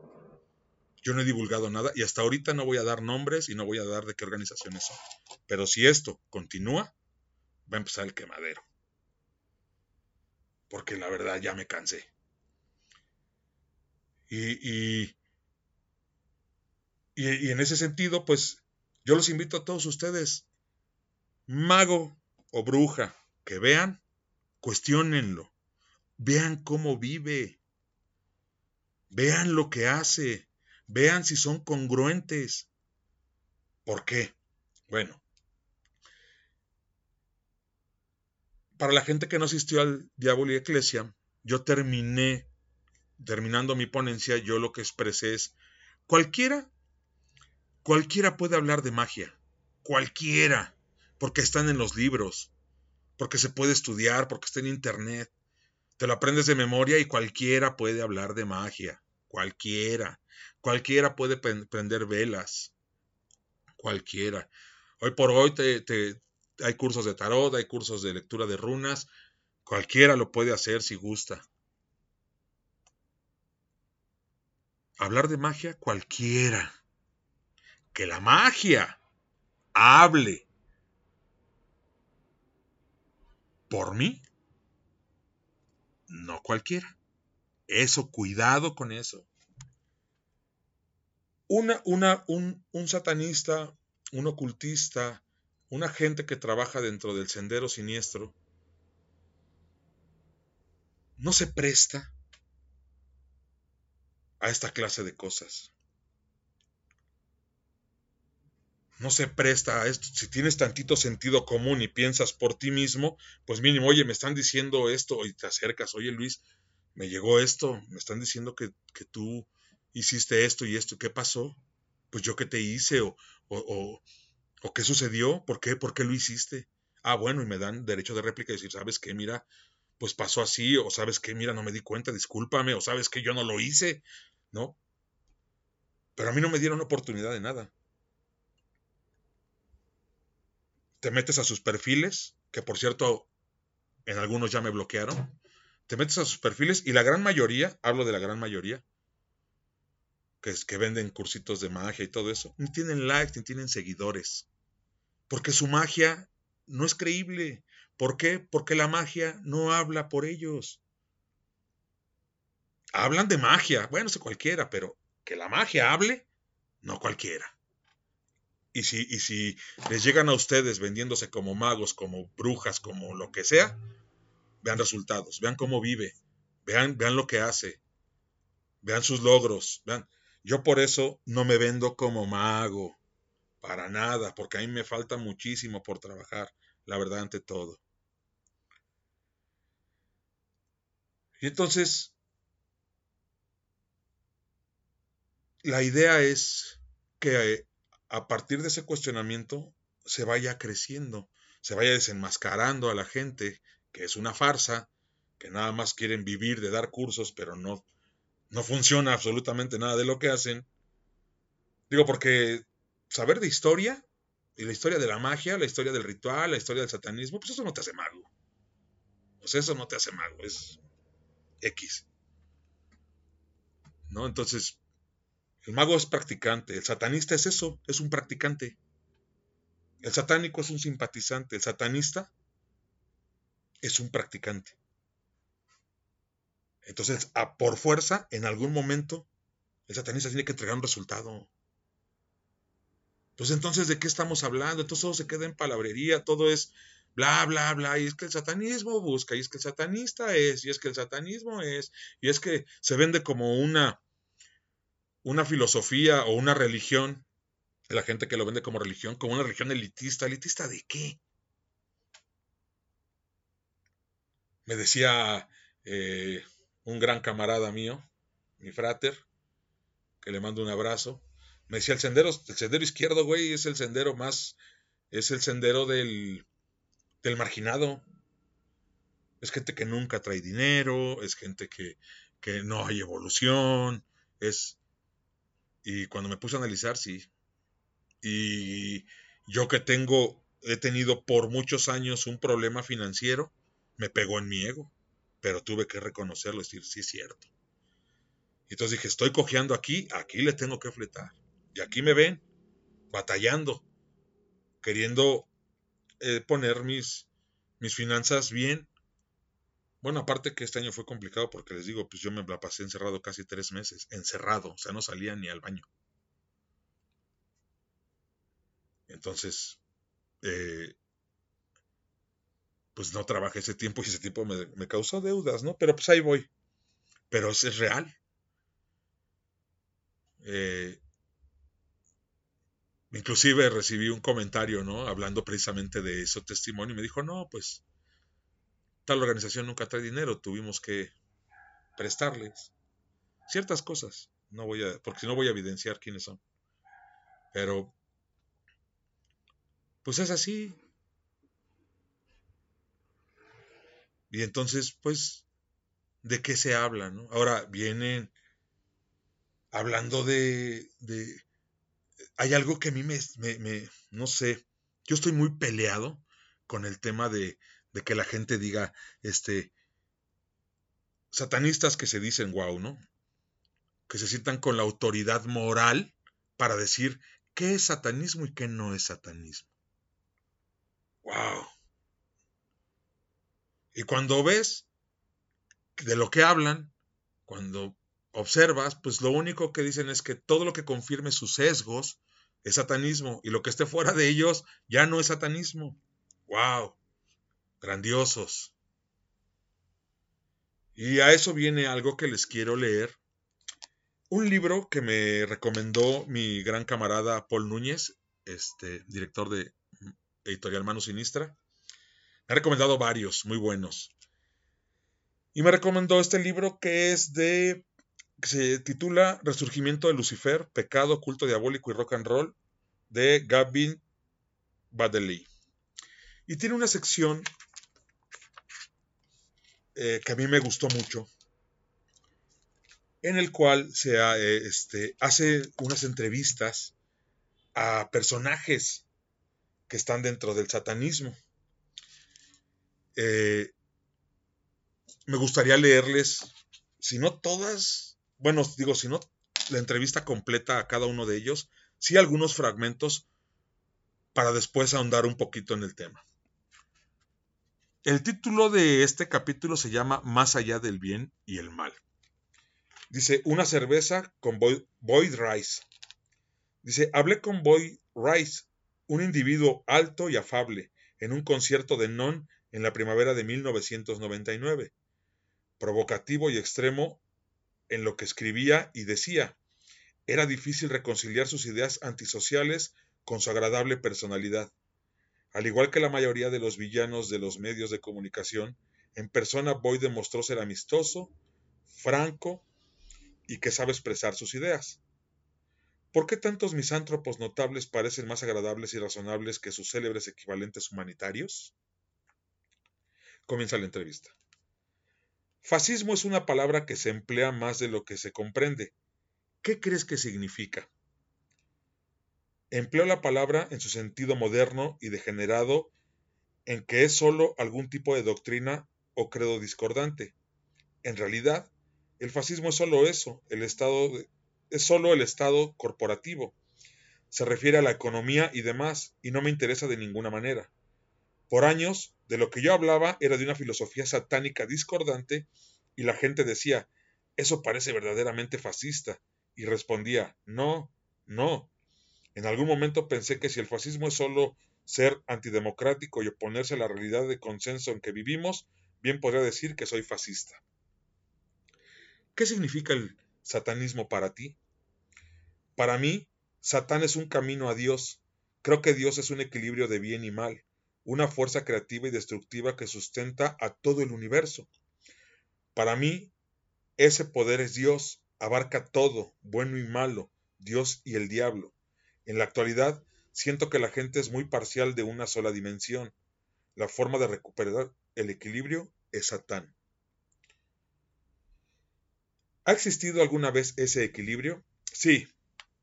Yo no he divulgado nada y hasta ahorita no voy a dar nombres y no voy a dar de qué organizaciones son. Pero si esto continúa, va a empezar el quemadero. Porque la verdad ya me cansé. Y, y, y, en ese sentido, pues yo los invito a todos ustedes, mago o bruja, que vean, cuestionenlo, vean cómo vive, vean lo que hace, vean si son congruentes. ¿Por qué? Bueno, para la gente que no asistió al Diablo y Eclesia, yo terminé terminando mi ponencia, yo lo que expresé es, cualquiera, cualquiera puede hablar de magia, cualquiera, porque están en los libros, porque se puede estudiar, porque está en internet, te lo aprendes de memoria y cualquiera puede hablar de magia, cualquiera, cualquiera puede prender velas, cualquiera. Hoy por hoy te, hay cursos de tarot, hay cursos de lectura de runas, cualquiera lo puede hacer si gusta. Hablar de magia cualquiera. Que la magia hable por mí, no cualquiera. Eso, cuidado con eso. Una, una, un, un satanista, un ocultista, una gente que trabaja dentro del sendero siniestro, no se presta a esta clase de cosas. No se presta a esto. Si tienes tantito sentido común y piensas por ti mismo, pues mínimo, oye, me están diciendo esto y te acercas, oye Luis, me llegó esto, me están diciendo que, que tú hiciste esto y esto, ¿qué pasó? Pues yo qué te hice o, o, o, qué sucedió, ¿por qué? ¿Por qué lo hiciste? Ah, bueno, y me dan derecho de réplica y decir, ¿sabes qué? Mira, pues pasó así, o sabes qué, mira, no me di cuenta, discúlpame, o sabes que yo no lo hice, ¿no? Pero a mí no me dieron oportunidad de nada. Te metes a sus perfiles, que por cierto, en algunos ya me bloquearon. Te metes a sus perfiles y la gran mayoría, hablo de la gran mayoría, que, es, que venden cursitos de magia y todo eso, ni tienen likes, ni tienen seguidores. Porque su magia no es creíble. ¿Por qué? Porque la magia no habla por ellos hablan de magia, bueno, sé cualquiera, pero que la magia hable, no cualquiera. Y si, y si les llegan a ustedes vendiéndose como magos, como brujas, como lo que sea, vean resultados, vean cómo vive, vean, vean lo que hace, vean sus logros, vean. Yo por eso no me vendo como mago, para nada, porque a mí me falta muchísimo por trabajar, la verdad ante todo. Y entonces, la idea es que a partir de ese cuestionamiento se vaya creciendo, se vaya desenmascarando a la gente que es una farsa, que nada más quieren vivir de dar cursos, pero no, no funciona absolutamente nada de lo que hacen. Digo, porque saber de historia, y la historia de la magia, la historia del ritual, la historia del satanismo, pues eso no te hace mago. Pues eso no te hace mago, es X. ¿No? Entonces, el mago es practicante, el satanista es eso, es un practicante. El satánico es un simpatizante, el satanista es un practicante. Entonces, a, por fuerza, en algún momento, el satanista tiene que entregar un resultado. Pues entonces, ¿de qué estamos hablando? Entonces todo se queda en palabrería, todo es bla, bla, bla, y es que el satanismo busca, y es que el satanista es, y es que el satanismo es, y es que se vende como una, una filosofía o una religión, la gente que lo vende como religión, como una religión elitista, elitista de qué? Me decía eh, un gran camarada mío, mi frater, que le mando un abrazo, me decía el sendero, el sendero izquierdo, güey, es el sendero más, es el sendero del, del marginado. Es gente que nunca trae dinero, es gente que, que no hay evolución, es... Y cuando me puse a analizar, sí. Y yo que tengo, he tenido por muchos años un problema financiero, me pegó en mi ego pero tuve que reconocerlo decir, sí es cierto. Entonces dije, estoy cojeando aquí, aquí le tengo que fletar. Y aquí me ven, batallando, queriendo eh, poner mis, mis finanzas bien. Bueno, aparte que este año fue complicado porque les digo, pues yo me la pasé encerrado casi tres meses, encerrado, o sea, no salía ni al baño. Entonces, eh, pues no trabajé ese tiempo y ese tiempo me, causó deudas, ¿no? Pero pues ahí voy. Pero eso es real. Eh, inclusive recibí un comentario, ¿no? Hablando precisamente de ese testimonio y me dijo, no, pues tal organización nunca trae dinero, tuvimos que prestarles ciertas cosas. No voy a, porque no voy a evidenciar quiénes son. Pero, pues es así. Y entonces, pues, ¿de qué se habla? No? Ahora vienen hablando de, de... Hay algo que a mí me, me, no sé, yo estoy muy peleado con el tema de, de que la gente diga, este, satanistas que se dicen wow, ¿no? Que se sientan con la autoridad moral para decir qué es satanismo y qué no es satanismo. Wow. Y cuando ves de lo que hablan, cuando observas, pues lo único que dicen es que todo lo que confirme sus sesgos es satanismo y lo que esté fuera de ellos ya no es satanismo. ¡Wow! Grandiosos. Y a eso viene algo que les quiero leer. Un libro que me recomendó mi gran camarada Paul Núñez, este director de Editorial Mano Sinistra. Me ha recomendado varios, muy buenos. Y me recomendó este libro que es de. que se titula Resurgimiento de Lucifer, Pecado, Culto Diabólico y Rock and Roll, de Gavin Baddeley. Y tiene una sección eh, que a mí me gustó mucho, en el cual se eh, este, hace unas entrevistas a personajes que están dentro del satanismo. Eh, me gustaría leerles, si no todas, bueno, digo, si no la entrevista completa a cada uno de ellos, sí algunos fragmentos para después ahondar un poquito en el tema. El título de este capítulo se llama Más allá del bien y el mal. Dice, una cerveza con Boyd Rice. Dice, hablé con Boyd Rice, un individuo alto y afable, en un concierto de Non en la primavera de 1999, provocativo y extremo en lo que escribía y decía. Era difícil reconciliar sus ideas antisociales con su agradable personalidad. Al igual que la mayoría de los villanos de los medios de comunicación, en persona Boyd demostró ser amistoso, franco y que sabe expresar sus ideas. ¿Por qué tantos misántropos notables parecen más agradables y razonables que sus célebres equivalentes humanitarios? Comienza la entrevista. Fascismo es una palabra que se emplea más de lo que se comprende. ¿Qué crees que significa? Empleo la palabra en su sentido moderno y degenerado en que es sólo algún tipo de doctrina o credo discordante. En realidad, el fascismo es sólo eso, el estado es sólo el estado corporativo. Se refiere a la economía y demás, y no me interesa de ninguna manera. Por años, de lo que yo hablaba era de una filosofía satánica discordante, y la gente decía, eso parece verdaderamente fascista, y respondía, no, no. En algún momento pensé que si el fascismo es sólo ser antidemocrático y oponerse a la realidad de consenso en que vivimos, bien podría decir que soy fascista. ¿Qué significa el satanismo para ti? Para mí, Satán es un camino a Dios. Creo que Dios es un equilibrio de bien y mal, una fuerza creativa y destructiva que sustenta a todo el universo. Para mí, ese poder es Dios, abarca todo, bueno y malo, Dios y el diablo. En la actualidad, Siento que la gente es muy parcial de una sola dimensión. La forma de recuperar el equilibrio es Satán. ¿Ha existido alguna vez ese equilibrio? Sí.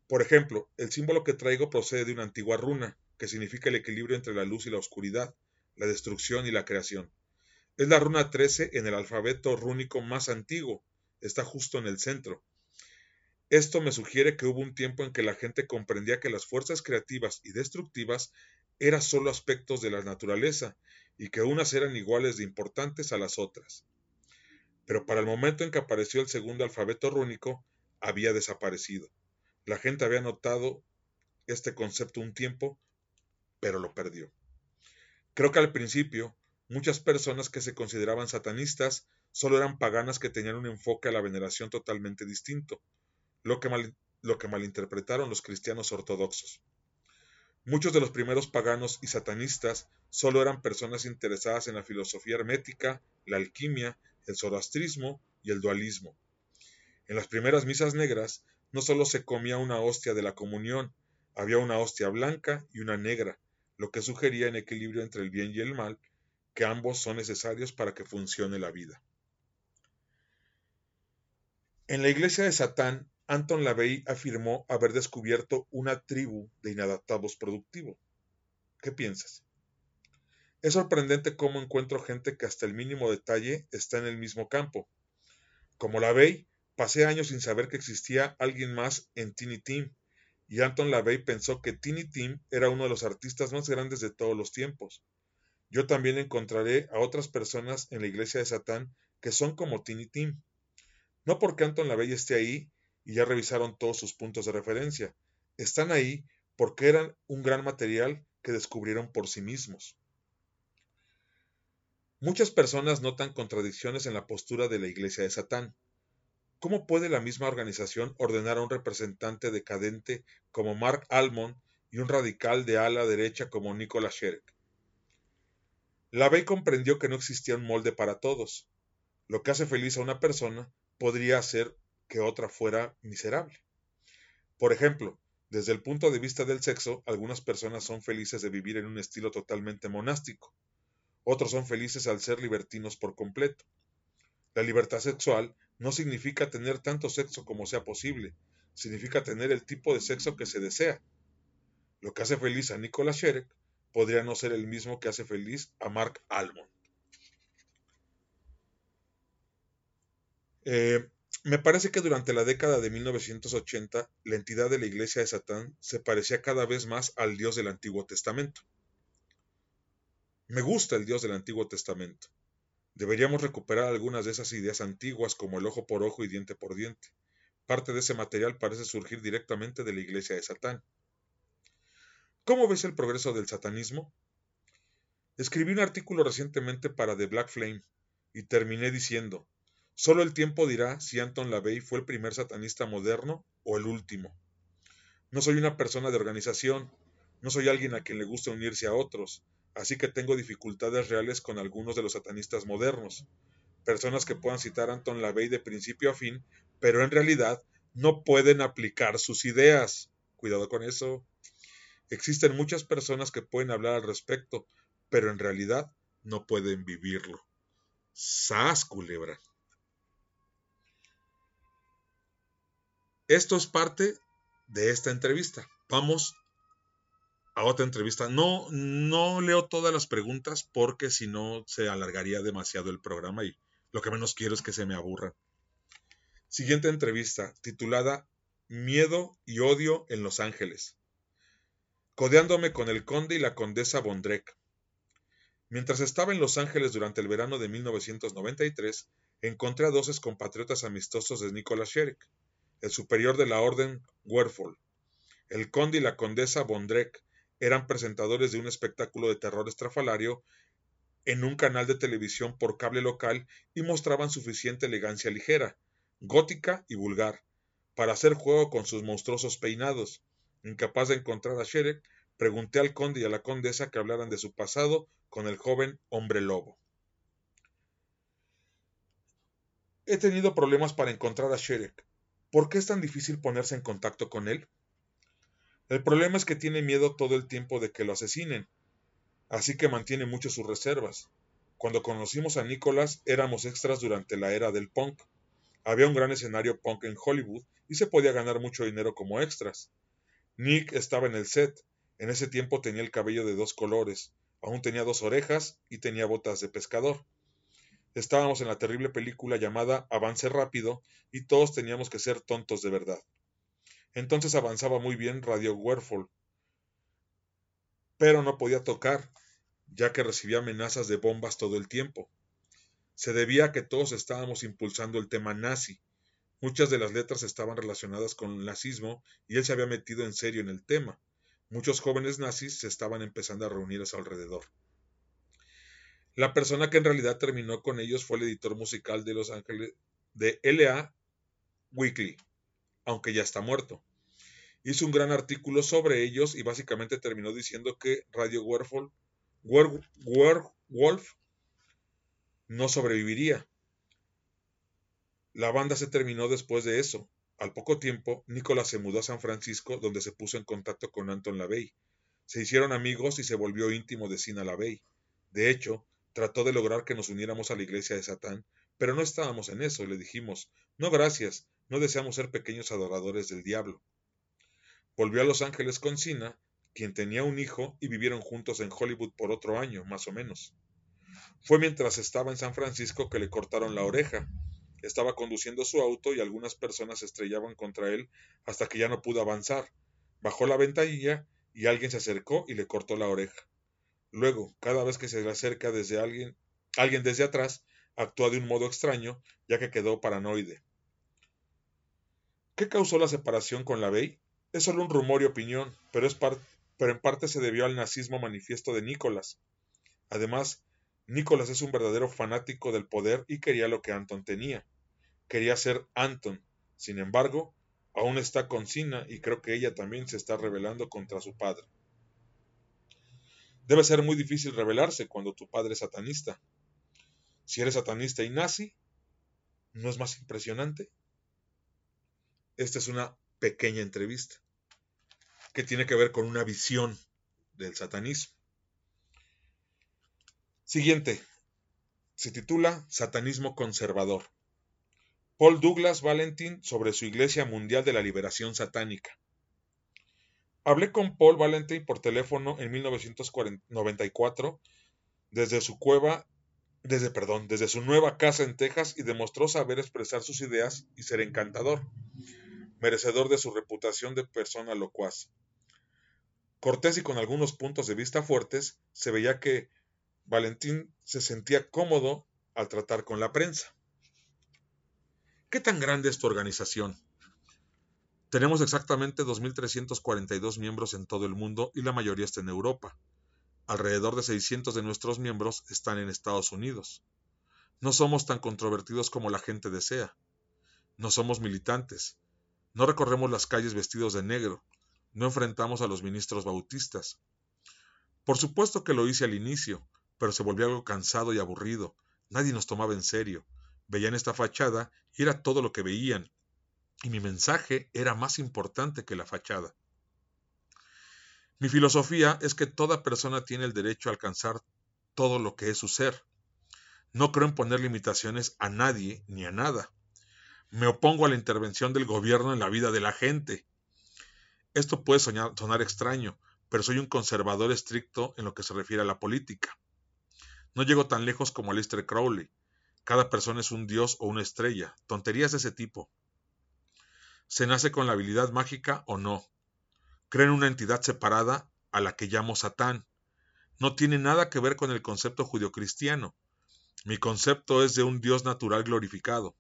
Por ejemplo, el símbolo que traigo procede de una antigua runa, que significa el equilibrio entre la luz y la oscuridad, la destrucción y la creación. Es la runa 13 en el alfabeto rúnico más antiguo. Está justo en el centro. Esto me sugiere que hubo un tiempo en que la gente comprendía que las fuerzas creativas y destructivas eran solo aspectos de la naturaleza y que unas eran iguales de importantes a las otras. Pero para el momento en que apareció el segundo alfabeto rúnico, había desaparecido. La gente había notado este concepto un tiempo, pero lo perdió. Creo que al principio, muchas personas que se consideraban satanistas solo eran paganas que tenían un enfoque a la veneración totalmente distinto lo que, que malinterpretaron los cristianos ortodoxos. Muchos de los primeros paganos y satanistas solo eran personas interesadas en la filosofía hermética, la alquimia, el zoroastrismo y el dualismo. En las primeras misas negras no solo se comía una hostia de la comunión, había una hostia blanca y una negra, lo que sugería un equilibrio entre el bien y el mal, que ambos son necesarios para que funcione la vida. En la iglesia de Satán Anton LaVey afirmó haber descubierto una tribu de inadaptados productivos. ¿Qué piensas? Es sorprendente cómo encuentro gente que hasta el mínimo detalle está en el mismo campo. Como LaVey, pasé años sin saber que existía alguien más en Tiny Team, y Anton LaVey pensó que Tiny Team era uno de los artistas más grandes de todos los tiempos. Yo también encontraré a otras personas en la iglesia de Satán que son como Tiny Team. No porque Anton LaVey esté ahí, y ya revisaron todos sus puntos de referencia. Están ahí porque eran un gran material que descubrieron por sí mismos. Muchas personas notan contradicciones en la postura de la Iglesia de Satán. ¿Cómo puede la misma organización ordenar a un representante decadente como Mark Almond y un radical de ala derecha como Nicolas Sherek? La Bey comprendió que no existía un molde para todos. Lo que hace feliz a una persona podría ser que otra fuera miserable. Por ejemplo, desde el punto de vista del sexo, algunas personas son felices de vivir en un estilo totalmente monástico. Otros son felices al ser libertinos por completo. La libertad sexual no significa tener tanto sexo como sea posible, significa tener el tipo de sexo que se desea. Lo que hace feliz a Nicolas Sherek podría no ser el mismo que hace feliz a Mark Almond. Eh, me parece que durante la década de 1980 la entidad de la Iglesia de Satán se parecía cada vez más al Dios del Antiguo Testamento. Me gusta el Dios del Antiguo Testamento. Deberíamos recuperar algunas de esas ideas antiguas como el ojo por ojo y diente por diente. Parte de ese material parece surgir directamente de la Iglesia de Satán. ¿Cómo ves el progreso del satanismo? Escribí un artículo recientemente para The Black Flame y terminé diciendo, Solo el tiempo dirá si Anton LaVey fue el primer satanista moderno o el último. No soy una persona de organización, no soy alguien a quien le gusta unirse a otros, así que tengo dificultades reales con algunos de los satanistas modernos, personas que puedan citar a Anton LaVey de principio a fin, pero en realidad no pueden aplicar sus ideas. cuidado con eso. Existen muchas personas que pueden hablar al respecto, pero en realidad no pueden vivirlo. ¡Sas, culebra! Esto es parte de esta entrevista. Vamos a otra entrevista. No, no leo todas las preguntas porque si no se alargaría demasiado el programa y lo que menos quiero es que se me aburra. Siguiente entrevista, titulada Miedo y odio en Los Ángeles. Codeándome con el conde y la condesa Bondrek. Mientras estaba en Los Ángeles durante el verano de 1993, encontré a dos compatriotas amistosos de Nicholas Sherrick, el superior de la orden Werfol. El conde y la condesa Bondrek eran presentadores de un espectáculo de terror estrafalario en un canal de televisión por cable local y mostraban suficiente elegancia ligera, gótica y vulgar, para hacer juego con sus monstruosos peinados. Incapaz de encontrar a Sherek, pregunté al conde y a la condesa que hablaran de su pasado con el joven hombre lobo. He tenido problemas para encontrar a Sherek. ¿Por qué es tan difícil ponerse en contacto con él? El problema es que tiene miedo todo el tiempo de que lo asesinen, así que mantiene mucho sus reservas. Cuando conocimos a Nicholas éramos extras durante la era del punk. Había un gran escenario punk en Hollywood y se podía ganar mucho dinero como extras. Nick estaba en el set. En ese tiempo tenía el cabello de dos colores, aún tenía dos orejas y tenía botas de pescador. Estábamos en la terrible película llamada Avance rápido y todos teníamos que ser tontos de verdad. Entonces avanzaba muy bien Radio Werfol, pero no podía tocar, ya que recibía amenazas de bombas todo el tiempo se debía a que todos estábamos impulsando el tema nazi. Muchas de las letras estaban relacionadas con el nazismo y él se había metido en serio en el tema. Muchos jóvenes nazis se estaban empezando a reunir a su alrededor. La persona que en realidad terminó con ellos fue el editor musical de Los Ángeles de LA Weekly, aunque ya está muerto. Hizo un gran artículo sobre ellos y básicamente terminó diciendo que Radio Werewolf, Wolf no sobreviviría. La banda se terminó después de eso. Al poco tiempo, Nicolás se mudó a San Francisco, donde se puso en contacto con Anton LaVey. Se hicieron amigos y se volvió íntimo de Sina LaVey. De hecho, trató de lograr que nos uniéramos a la iglesia de Satán, pero no estábamos en eso y le dijimos, no gracias, no deseamos ser pequeños adoradores del diablo. Volvió a Los Ángeles con Sina, quien tenía un hijo, y vivieron juntos en Hollywood por otro año, más o menos. Fue mientras estaba en San Francisco que le cortaron la oreja. Estaba conduciendo su auto y algunas personas se estrellaban contra él hasta que ya no pudo avanzar. Bajó la ventanilla y alguien se acercó y le cortó la oreja. Luego, cada vez que se le acerca desde alguien, alguien desde atrás, actúa de un modo extraño, ya que quedó paranoide. ¿Qué causó la separación con la Bey? Es solo un rumor y opinión, pero, es pero en parte se debió al nazismo manifiesto de Nicolás. Además, Nicholas es un verdadero fanático del poder y quería lo que Anton tenía. Quería ser Anton. Sin embargo, aún está con Sina y creo que ella también se está rebelando contra su padre. Debe ser muy difícil rebelarse cuando tu padre es satanista. Si eres satanista y nazi, ¿no es más impresionante? Esta es una pequeña entrevista que tiene que ver con una visión del satanismo. Siguiente. Se titula Satanismo conservador. Paul Douglas Valentin sobre su Iglesia Mundial de la Liberación Satánica. Hablé con Paul Valentin por teléfono en 1994 desde su cueva, desde perdón, desde su nueva casa en Texas y demostró saber expresar sus ideas y ser encantador, merecedor de su reputación de persona locuaz. Cortés y con algunos puntos de vista fuertes, se veía que Valentín se sentía cómodo al tratar con la prensa. ¿Qué tan grande es tu organización? Tenemos exactamente 2.342 miembros en todo el mundo y la mayoría está en Europa. Alrededor de 600 de nuestros miembros están en Estados Unidos. No somos tan controvertidos como la gente desea. No somos militantes. No recorremos las calles vestidos de negro. No enfrentamos a los ministros bautistas. Por supuesto que lo hice al inicio, pero se volvió algo cansado y aburrido. Nadie nos tomaba en serio. Veían esta fachada y era todo lo que veían. Y mi mensaje era más importante que la fachada. Mi filosofía es que toda persona tiene el derecho a alcanzar todo lo que es su ser. No creo en poner limitaciones a nadie ni a nada. Me opongo a la intervención del gobierno en la vida de la gente. Esto puede sonar extraño, pero soy un conservador estricto en lo que se refiere a la política. No llego tan lejos como Aleister Crowley. Cada persona es un dios o una estrella, tonterías de ese tipo. ¿Se nace con la habilidad mágica o no? Creo en una entidad separada a la que llamo Satán. No tiene nada que ver con el concepto judio-cristiano. Mi concepto es de un Dios natural glorificado.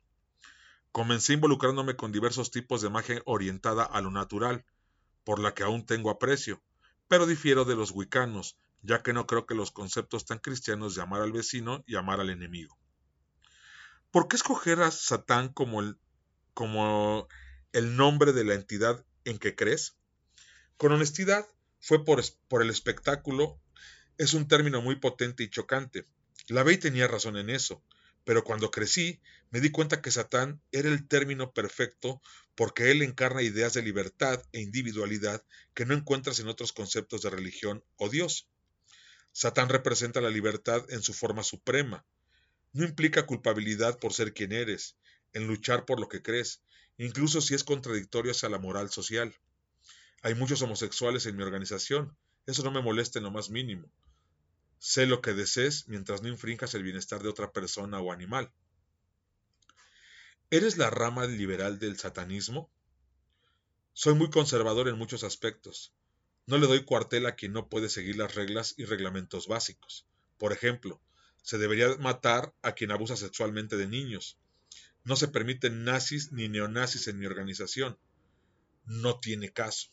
Comencé involucrándome con diversos tipos de magia orientada a lo natural, por la que aún tengo aprecio, pero difiero de los wicanos, ya que no creo que los conceptos tan cristianos de amar al vecino y amar al enemigo. ¿Por qué escoger a Satán como el, como el nombre de la entidad en que crees? Con honestidad, fue por, el espectáculo. Es un término muy potente y chocante. La Bey tenía razón en eso, pero cuando crecí me di cuenta que Satán era el término perfecto porque él encarna ideas de libertad e individualidad que no encuentras en otros conceptos de religión o Dios. Satán representa la libertad en su forma suprema. No implica culpabilidad por ser quien eres, en luchar por lo que crees, incluso si es contradictorio hacia la moral social. Hay muchos homosexuales en mi organización, eso no me molesta en lo más mínimo. Sé lo que desees mientras no infrinjas el bienestar de otra persona o animal. ¿Eres la rama liberal del satanismo? Soy muy conservador en muchos aspectos. No le doy cuartel a quien no puede seguir las reglas y reglamentos básicos. Por ejemplo, se debería matar a quien abusa sexualmente de niños. No se permiten nazis ni neonazis en mi organización. No tiene caso.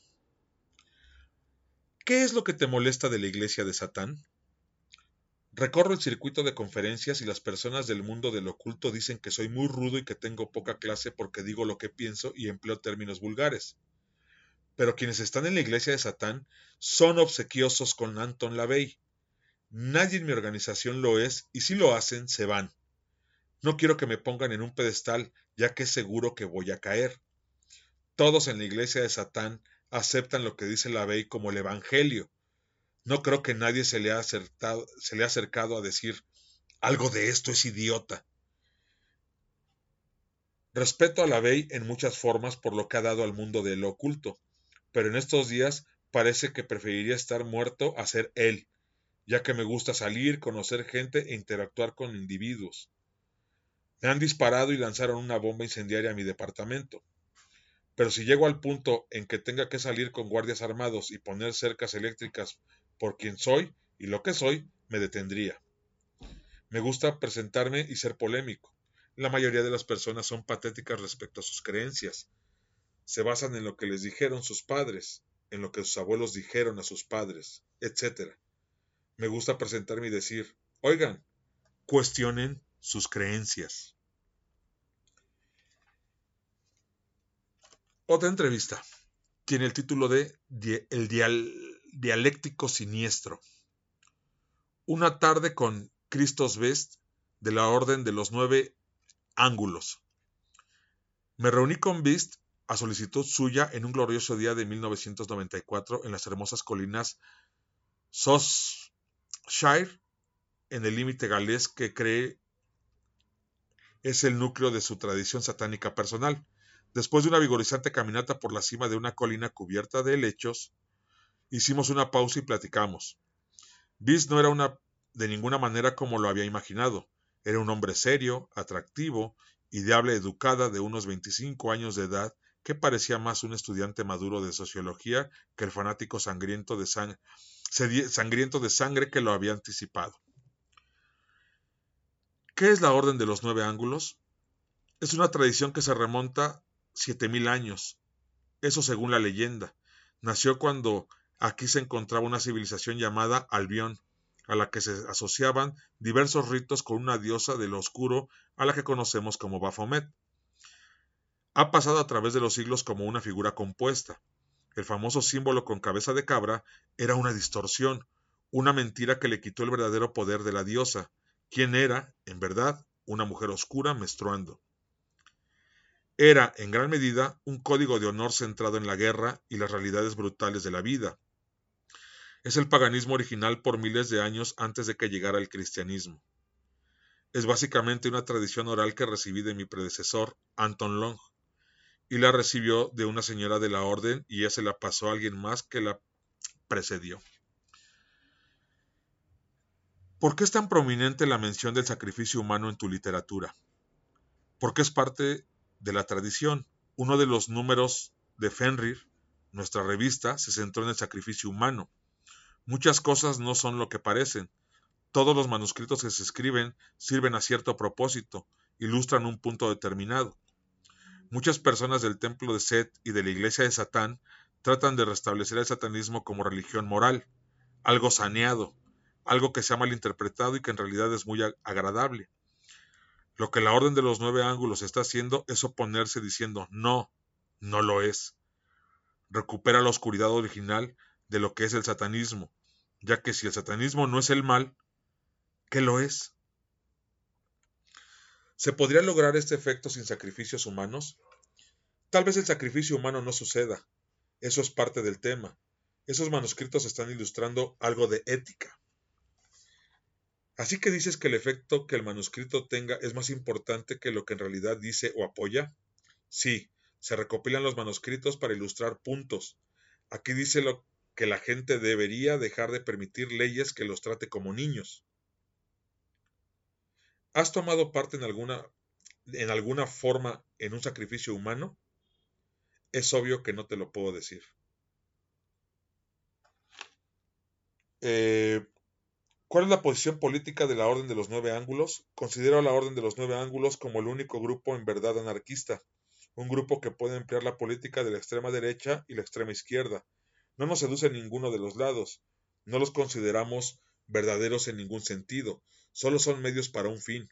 ¿Qué es lo que te molesta de la iglesia de Satán? Recorro el circuito de conferencias y las personas del mundo del oculto dicen que soy muy rudo y que tengo poca clase porque digo lo que pienso y empleo términos vulgares. Pero quienes están en la iglesia de Satán son obsequiosos con Anton LaVey. Nadie en mi organización lo es y si lo hacen, se van. No quiero que me pongan en un pedestal, ya que es seguro que voy a caer. Todos en la iglesia de Satán aceptan lo que dice LaVey como el Evangelio, no creo que nadie se le, ha acertado, se le acercado a decir algo de esto es idiota. Respeto a la Bey en muchas formas por lo que ha dado al mundo de lo oculto, pero en estos días parece que preferiría estar muerto a ser él, ya que me gusta salir, conocer gente e interactuar con individuos. Han disparado y lanzaron una bomba incendiaria a mi departamento. Pero si llego al punto en que tenga que salir con guardias armados y poner cercas eléctricas por quien soy y lo que soy, me detendría. Me gusta presentarme y ser polémico. La mayoría de las personas son patéticas respecto a sus creencias. Se basan en lo que les dijeron sus padres, en lo que sus abuelos dijeron a sus padres, etc. Me gusta presentarme y decir, oigan, cuestionen sus creencias. Otra entrevista tiene el título de El dial dialéctico siniestro. Una tarde con Christos Best de la Orden de los Nueve Ángulos. Me reuní con Best a solicitud suya en un glorioso día de 1994 en las hermosas colinas Shire, en el límite galés que cree es el núcleo de su tradición satánica personal. Después de una vigorizante caminata por la cima de una colina cubierta de helechos, Hicimos una pausa y platicamos. Bis no era una de ninguna manera como lo había imaginado. Era un hombre serio, atractivo y de habla educada de unos 25 años de edad que parecía más un estudiante maduro de sociología que el fanático sangriento de, sangriento de sangre que lo había anticipado. ¿Qué es la Orden de los Nueve Ángulos? Es una tradición que se remonta siete mil años. Eso según la leyenda. Nació cuando Aquí se encontraba una civilización llamada Albión, a la que se asociaban diversos ritos con una diosa de lo oscuro a la que conocemos como Baphomet. Ha pasado a través de los siglos como una figura compuesta. El famoso símbolo con cabeza de cabra era una distorsión, una mentira que le quitó el verdadero poder de la diosa, quien era, en verdad, una mujer oscura menstruando. Era, en gran medida, un código de honor centrado en la guerra y las realidades brutales de la vida, Es el paganismo original por miles de años antes de que llegara el cristianismo. Es básicamente una tradición oral que recibí de mi predecesor, Anton Long, y la recibió de una señora de la orden y ella se la pasó a alguien más que la precedió. ¿Por qué es tan prominente la mención del sacrificio humano en tu literatura? Porque es parte de la tradición. Uno de los números de Fenrir, nuestra revista, se centró en el sacrificio humano. Muchas cosas no son lo que parecen. Todos los manuscritos que se escriben sirven a cierto propósito, ilustran un punto determinado. Muchas personas del templo de Set y de la iglesia de Satán tratan de restablecer el satanismo como religión moral, algo saneado, algo que se ha malinterpretado y que en realidad es muy agradable. Lo que la Orden de los Nueve Ángulos está haciendo es oponerse diciendo no, no lo es. Recupera la oscuridad original de lo que es el satanismo, ya que si el satanismo no es el mal, ¿qué lo es? ¿Se podría lograr este efecto sin sacrificios humanos? Tal vez el sacrificio humano no suceda. Eso es parte del tema. Esos manuscritos están ilustrando algo de ética. Así que dices que el efecto que el manuscrito tenga es más importante que lo que en realidad dice o apoya. Sí, se recopilan los manuscritos para ilustrar puntos. Aquí dice lo que la gente debería dejar de permitir leyes que los trate como niños. ¿Has tomado parte en alguna, en alguna forma en un sacrificio humano? Es obvio que no te lo puedo decir. Eh, ¿Cuál es la posición política de la Orden de los Nueve Ángulos? Considero a la Orden de los Nueve Ángulos como el único grupo en verdad anarquista, un grupo que puede emplear la política de la extrema derecha y la extrema izquierda. No nos seduce ninguno de los lados, no los consideramos verdaderos en ningún sentido, solo son medios para un fin.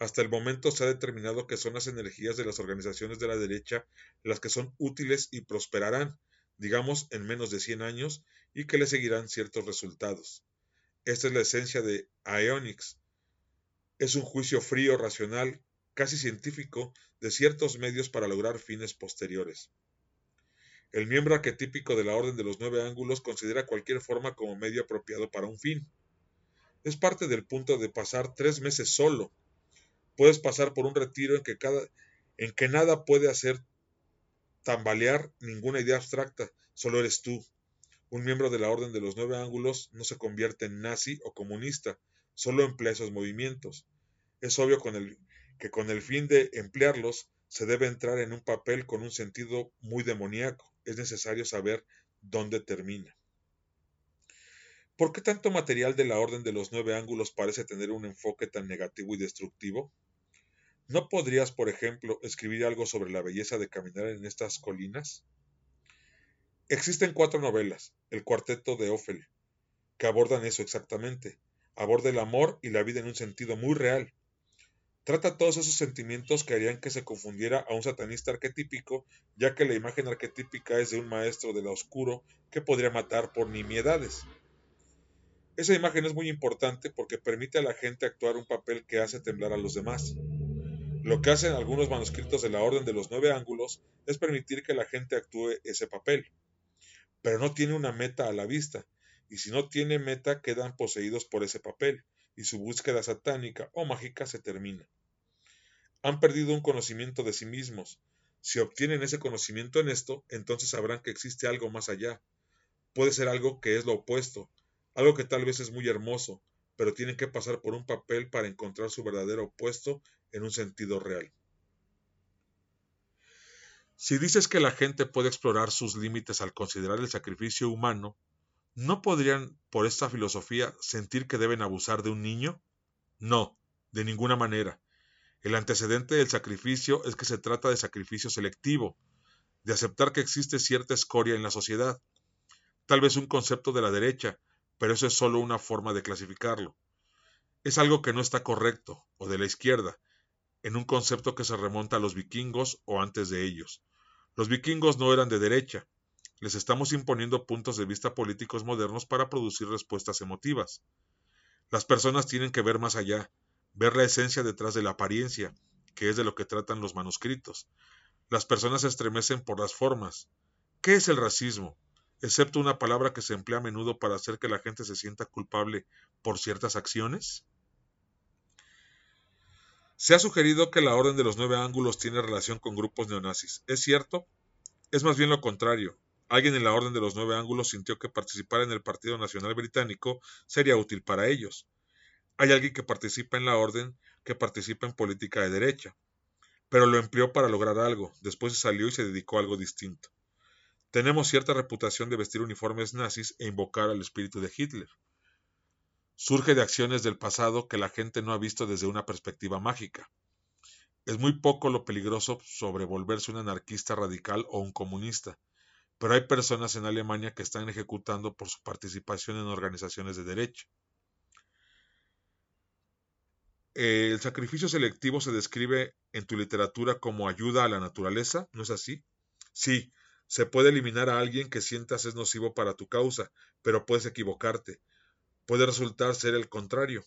Hasta el momento se ha determinado que son las energías de las organizaciones de la derecha las que son útiles y prosperarán, digamos, en menos de 100 años, y que le seguirán ciertos resultados. Esta es la esencia de Aeonix. Es un juicio frío, racional, casi científico, de ciertos medios para lograr fines posteriores. El miembro arquetípico de la Orden de los Nueve Ángulos considera cualquier forma como medio apropiado para un fin. Es parte del punto de pasar tres meses solo. Puedes pasar por un retiro en que, cada, en que nada puede hacer tambalear ninguna idea abstracta, solo eres tú. Un miembro de la Orden de los Nueve Ángulos no se convierte en nazi o comunista, solo emplea esos movimientos. Es obvio que con el fin de emplearlos se debe entrar en un papel con un sentido muy demoníaco. Es necesario saber dónde termina. ¿Por qué tanto material de la Orden de los Nueve Ángulos parece tener un enfoque tan negativo y destructivo? ¿No podrías, por ejemplo, escribir algo sobre la belleza de caminar en estas colinas? Existen cuatro novelas, el cuarteto de Ophel, que abordan eso exactamente. Aborda el amor y la vida en un sentido muy real. Trata todos esos sentimientos que harían que se confundiera a un satanista arquetípico, ya que la imagen arquetípica es de un maestro de la oscuro que podría matar por nimiedades. Esa imagen es muy importante porque permite a la gente actuar un papel que hace temblar a los demás. Lo que hacen algunos manuscritos de la Orden de los Nueve Ángulos es permitir que la gente actúe ese papel. Pero no tiene una meta a la vista, y si no tiene meta quedan poseídos por ese papel, y su búsqueda satánica o mágica se termina. Han perdido un conocimiento de sí mismos. Si obtienen ese conocimiento en esto, entonces sabrán que existe algo más allá. Puede ser algo que es lo opuesto, algo que tal vez es muy hermoso, pero tienen que pasar por un papel para encontrar su verdadero opuesto en un sentido real. Si dices que la gente puede explorar sus límites al considerar el sacrificio humano, ¿no podrían, por esta filosofía, sentir que deben abusar de un niño? No, de ninguna manera. El antecedente del sacrificio es que se trata de sacrificio selectivo, de aceptar que existe cierta escoria en la sociedad. Tal vez un concepto de la derecha, pero eso es solo una forma de clasificarlo. Es algo que no está correcto, o de la izquierda, en un concepto que se remonta a los vikingos o antes de ellos. Los vikingos no eran de derecha. Les estamos imponiendo puntos de vista políticos modernos para producir respuestas emotivas. Las personas tienen que ver más allá, ver la esencia detrás de la apariencia, que es de lo que tratan los manuscritos. Las personas se estremecen por las formas. ¿Qué es el racismo? excepto una palabra que se emplea a menudo para hacer que la gente se sienta culpable por ciertas acciones? Se ha sugerido que la Orden de los Nueve Ángulos tiene relación con grupos neonazis. ¿Es cierto? Es más bien lo contrario. Alguien en la Orden de los Nueve Ángulos sintió que participar en el Partido Nacional Británico sería útil para ellos. Hay alguien que participa en la Orden que participa en política de derecha, pero lo empleó para lograr algo, después se salió y se dedicó a algo distinto. Tenemos cierta reputación de vestir uniformes nazis e invocar al espíritu de Hitler surge de acciones del pasado que la gente no ha visto desde una perspectiva mágica. Es muy poco lo peligroso sobre volverse un anarquista radical o un comunista, pero hay personas en Alemania que están ejecutando por su participación en organizaciones de derecho. El sacrificio selectivo se describe en tu literatura como ayuda a la naturaleza, ¿no es así? Sí, se puede eliminar a alguien que sientas es nocivo para tu causa, pero puedes equivocarte puede resultar ser el contrario.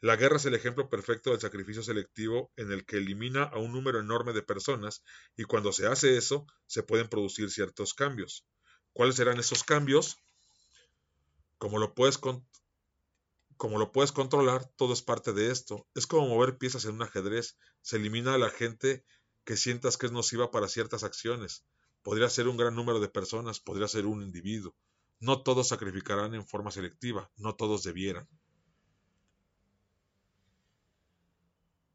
La guerra es el ejemplo perfecto del sacrificio selectivo en el que elimina a un número enorme de personas y cuando se hace eso se pueden producir ciertos cambios. ¿Cuáles serán esos cambios? Como lo puedes, como lo puedes controlar, todo es parte de esto. Es como mover piezas en un ajedrez. Se elimina a la gente que sientas que es nociva para ciertas acciones. Podría ser un gran número de personas, podría ser un individuo. No todos sacrificarán en forma selectiva, no todos debieran.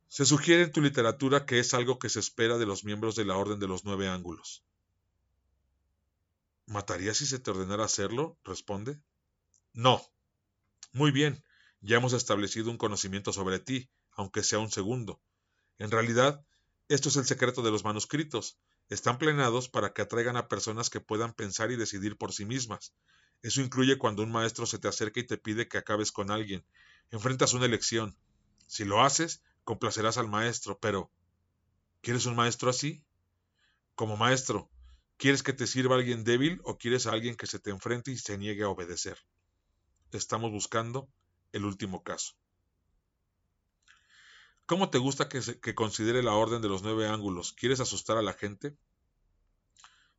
Se sugiere en tu literatura que es algo que se espera de los miembros de la Orden de los Nueve Ángulos. ¿Matarías si se te ordenara hacerlo? responde. No. Muy bien, ya hemos establecido un conocimiento sobre ti, aunque sea un segundo. En realidad, esto es el secreto de los manuscritos. Están planeados para que atraigan a personas que puedan pensar y decidir por sí mismas. Eso incluye cuando un maestro se te acerca y te pide que acabes con alguien. Enfrentas una elección. Si lo haces, complacerás al maestro, pero ¿quieres un maestro así? Como maestro, ¿quieres que te sirva alguien débil o quieres a alguien que se te enfrente y se niegue a obedecer? Estamos buscando el último caso. ¿Cómo te gusta que, considere la orden de los nueve ángulos? ¿Quieres asustar a la gente?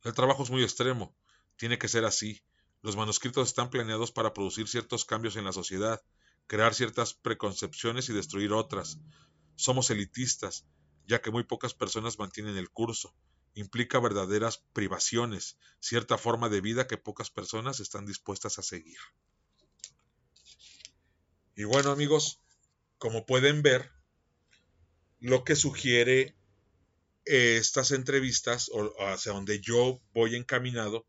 El trabajo es muy extremo. Tiene que ser así. Los manuscritos están planeados para producir ciertos cambios en la sociedad, crear ciertas preconcepciones y destruir otras. Somos elitistas, ya que muy pocas personas mantienen el curso. Implica verdaderas privaciones, cierta forma de vida que pocas personas están dispuestas a seguir. Y bueno amigos, como pueden ver, lo que sugiere eh, estas entrevistas o hacia donde yo voy encaminado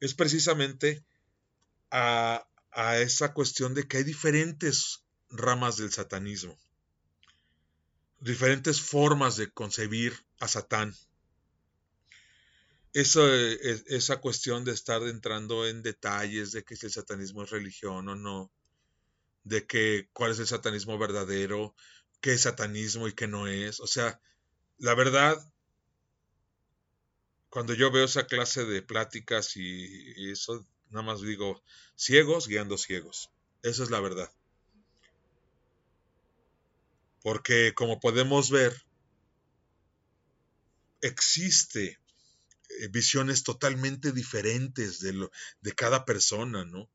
es precisamente a, esa cuestión de que hay diferentes ramas del satanismo, diferentes formas de concebir a Satán. Esa, e, esa cuestión de estar entrando en detalles de que si el satanismo es religión o no, de que cuál es el satanismo verdadero, qué es satanismo y qué no es. O sea, la verdad, cuando yo veo esa clase de pláticas y, eso, nada más digo, ciegos guiando ciegos. Esa es la verdad. Porque como podemos ver, existe eh, visiones totalmente diferentes de, lo, de cada persona, ¿no?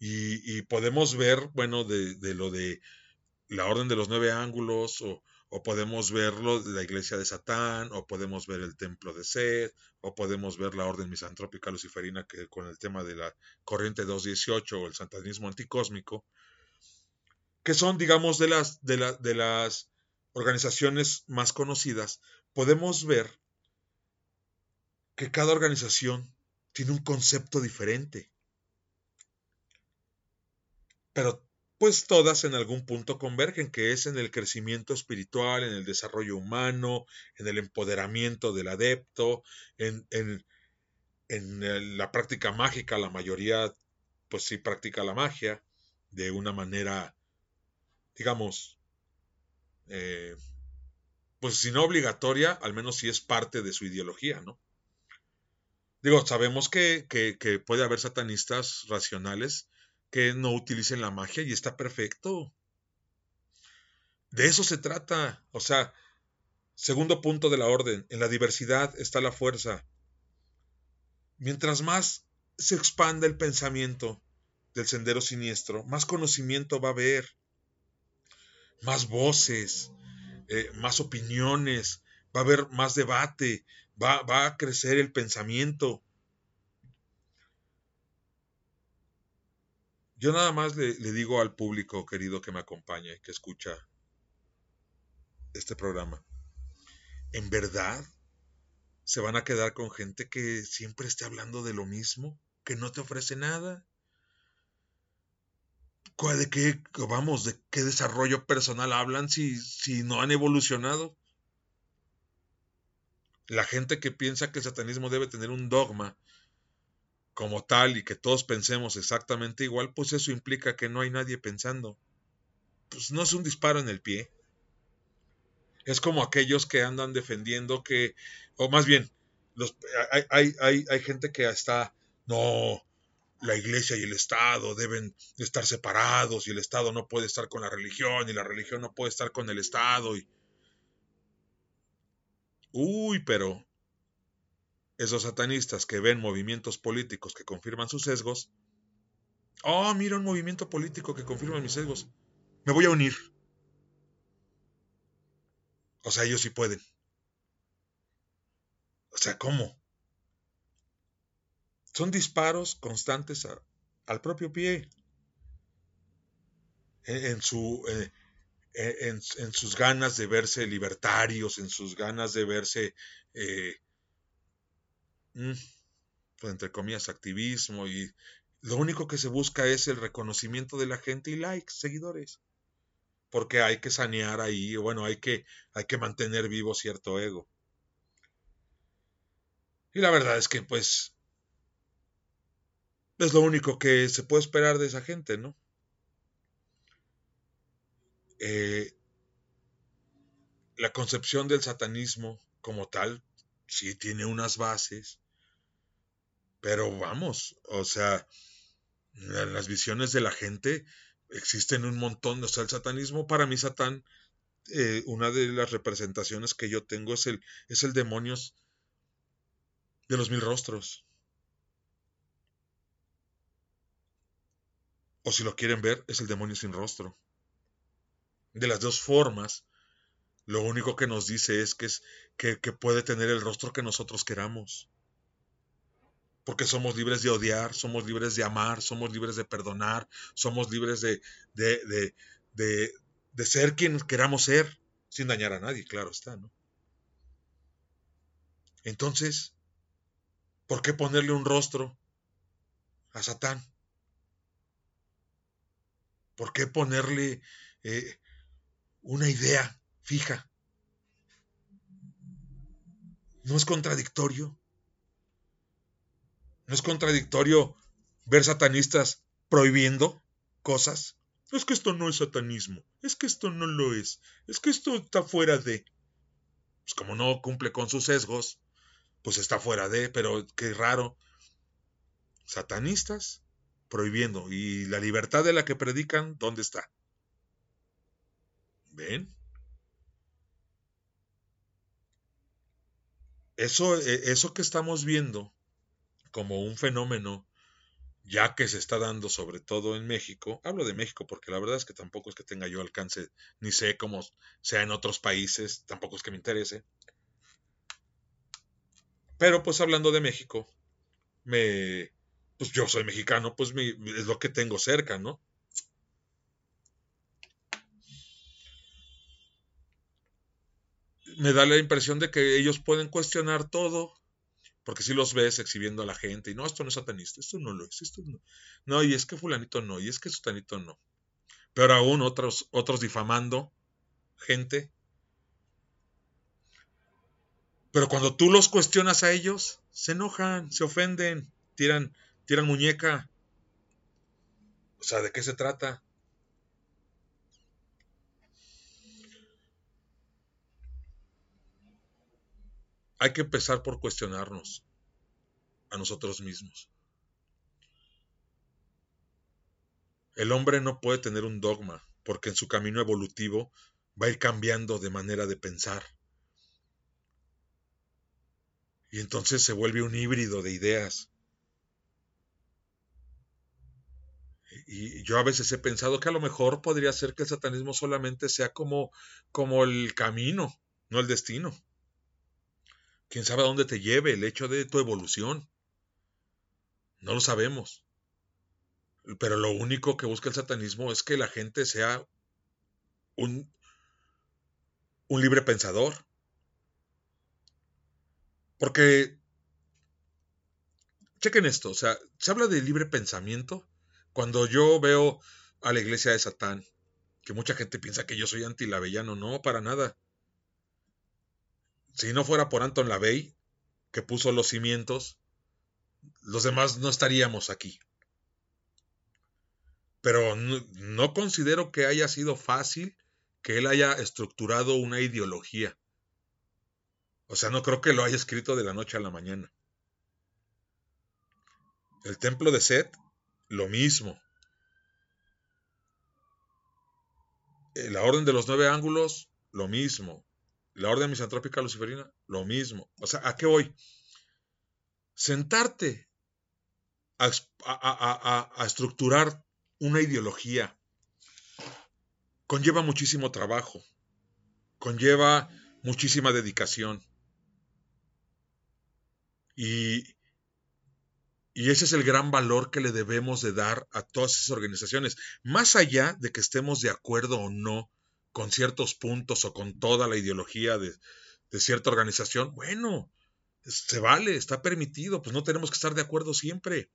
Y, podemos ver, bueno, de, de, lo de la Orden de los Nueve Ángulos, o, podemos verlo de la Iglesia de Satán, o podemos ver el Templo de Sed, o podemos ver la Orden Misantrópica Luciferina que con el tema de la Corriente 218 o el Satanismo Anticósmico, que son, digamos, de las, de, la, de las organizaciones más conocidas, podemos ver que cada organización tiene un concepto diferente. Pero pues todas en algún punto convergen, que es en el crecimiento espiritual, en el desarrollo humano, en el empoderamiento del adepto, en, en, la práctica mágica, la mayoría pues sí practica la magia de una manera, digamos, eh, pues si no obligatoria, al menos sí es parte de su ideología, ¿no? Digo, sabemos que, que puede haber satanistas racionales que no utilicen la magia y está perfecto. De eso se trata. O sea, segundo punto de la orden, en la diversidad está la fuerza. Mientras más se expanda el pensamiento del sendero siniestro, más conocimiento va a haber, más voces, eh, más opiniones, va a haber más debate, va, va a crecer el pensamiento. Yo nada más le, digo al público querido que me acompaña y que escucha este programa, ¿en verdad se van a quedar con gente que siempre esté hablando de lo mismo, que no te ofrece nada? ¿De qué, vamos, de qué desarrollo personal hablan si, si no han evolucionado? La gente que piensa que el satanismo debe tener un dogma como tal y que todos pensemos exactamente igual, pues eso implica que no hay nadie pensando. Pues no es un disparo en el pie. Es como aquellos que andan defendiendo que, o más bien, hay, hay, hay, hay gente que está, no, la iglesia y el Estado deben estar separados y el Estado no puede estar con la religión y la religión no puede estar con el Estado. Y... Uy, pero esos satanistas que ven movimientos políticos que confirman sus sesgos, oh, mira un movimiento político que confirma mis sesgos, me voy a unir. O sea, ellos sí pueden. O sea, ¿cómo? Son disparos constantes al propio pie. En, su, eh, e, en, sus ganas de verse libertarios, en sus ganas de verse, eh, pues, entre comillas, activismo. Y lo único que se busca es el reconocimiento de la gente y likes, seguidores. Porque hay que sanear ahí, bueno, hay que, hay que mantener vivo cierto ego. Y la verdad es que, pues, es lo único que se puede esperar de esa gente, ¿no? Eh, la concepción del satanismo como tal sí tiene unas bases, pero vamos, o sea, en las visiones de la gente existen un montón, o sea, el satanismo, para mí Satán, eh, una de las representaciones que yo tengo es el, es el demonios de los mil rostros. o si lo quieren ver, es el demonio sin rostro. De las dos formas, lo único que nos dice es que, es, que, puede tener el rostro que nosotros queramos. Porque somos libres de odiar, somos libres de amar, somos libres de perdonar, somos libres de, de, de, de, ser quien queramos ser, sin dañar a nadie, claro está, ¿no? Entonces, ¿por qué ponerle un rostro a Satán? ¿Por qué ponerle eh, una idea fija? ¿No es contradictorio? ¿No es contradictorio ver satanistas prohibiendo cosas? Es que esto no es satanismo, es que esto no lo es, es que esto está fuera de... Pues como no cumple con sus sesgos, pues está fuera de, pero qué raro. Satanistas prohibiendo. ¿Y la libertad de la que predican, dónde está? ¿Ven? Eso, e, eso que estamos viendo como un fenómeno ya que se está dando sobre todo en México, hablo de México porque la verdad es que tampoco es que tenga yo alcance, ni sé cómo sea en otros países, tampoco es que me interese. Pero pues hablando de México, me, pues yo soy mexicano, pues es lo que tengo cerca, ¿no? Me da la impresión de que ellos pueden cuestionar todo, porque si los ves exhibiendo a la gente, y no, esto no es satanista, esto no lo es, esto no. No, y es que fulanito no, y es que sutanito no. Pero aún otros, otros difamando gente. Pero cuando tú los cuestionas a ellos, se enojan, se ofenden, tiran tiran muñeca. O sea, ¿de qué se trata? Hay que empezar por cuestionarnos a nosotros mismos. El hombre no puede tener un dogma, porque en su camino evolutivo va a ir cambiando de manera de pensar. Y entonces se vuelve un híbrido de ideas y yo a veces he pensado que a lo mejor podría ser que el satanismo solamente sea como, como el camino, no el destino. Quién sabe a dónde te lleve el hecho de tu evolución. No lo sabemos. Pero lo único que busca el satanismo es que la gente sea un, un libre pensador. Porque, chequen esto, o sea, se habla de libre pensamiento cuando yo veo a la iglesia de Satán, que mucha gente piensa que yo soy antilavellano, no, para nada. Si no fuera por Anton Lavey, que puso los cimientos, los demás no estaríamos aquí. Pero no, considero que haya sido fácil que él haya estructurado una ideología. O sea, no creo que lo haya escrito de la noche a la mañana. El templo de Set, lo mismo. Eh, la orden de los nueve ángulos, lo mismo. La orden misantrópica luciferina, lo mismo. O sea, ¿a qué voy? Sentarte a, a estructurar una ideología conlleva muchísimo trabajo, conlleva muchísima dedicación. Y, y ese es el gran valor que le debemos de dar a todas esas organizaciones, más allá de que estemos de acuerdo o no con ciertos puntos o con toda la ideología de, cierta organización, bueno, se vale, está permitido, pues no tenemos que estar de acuerdo siempre.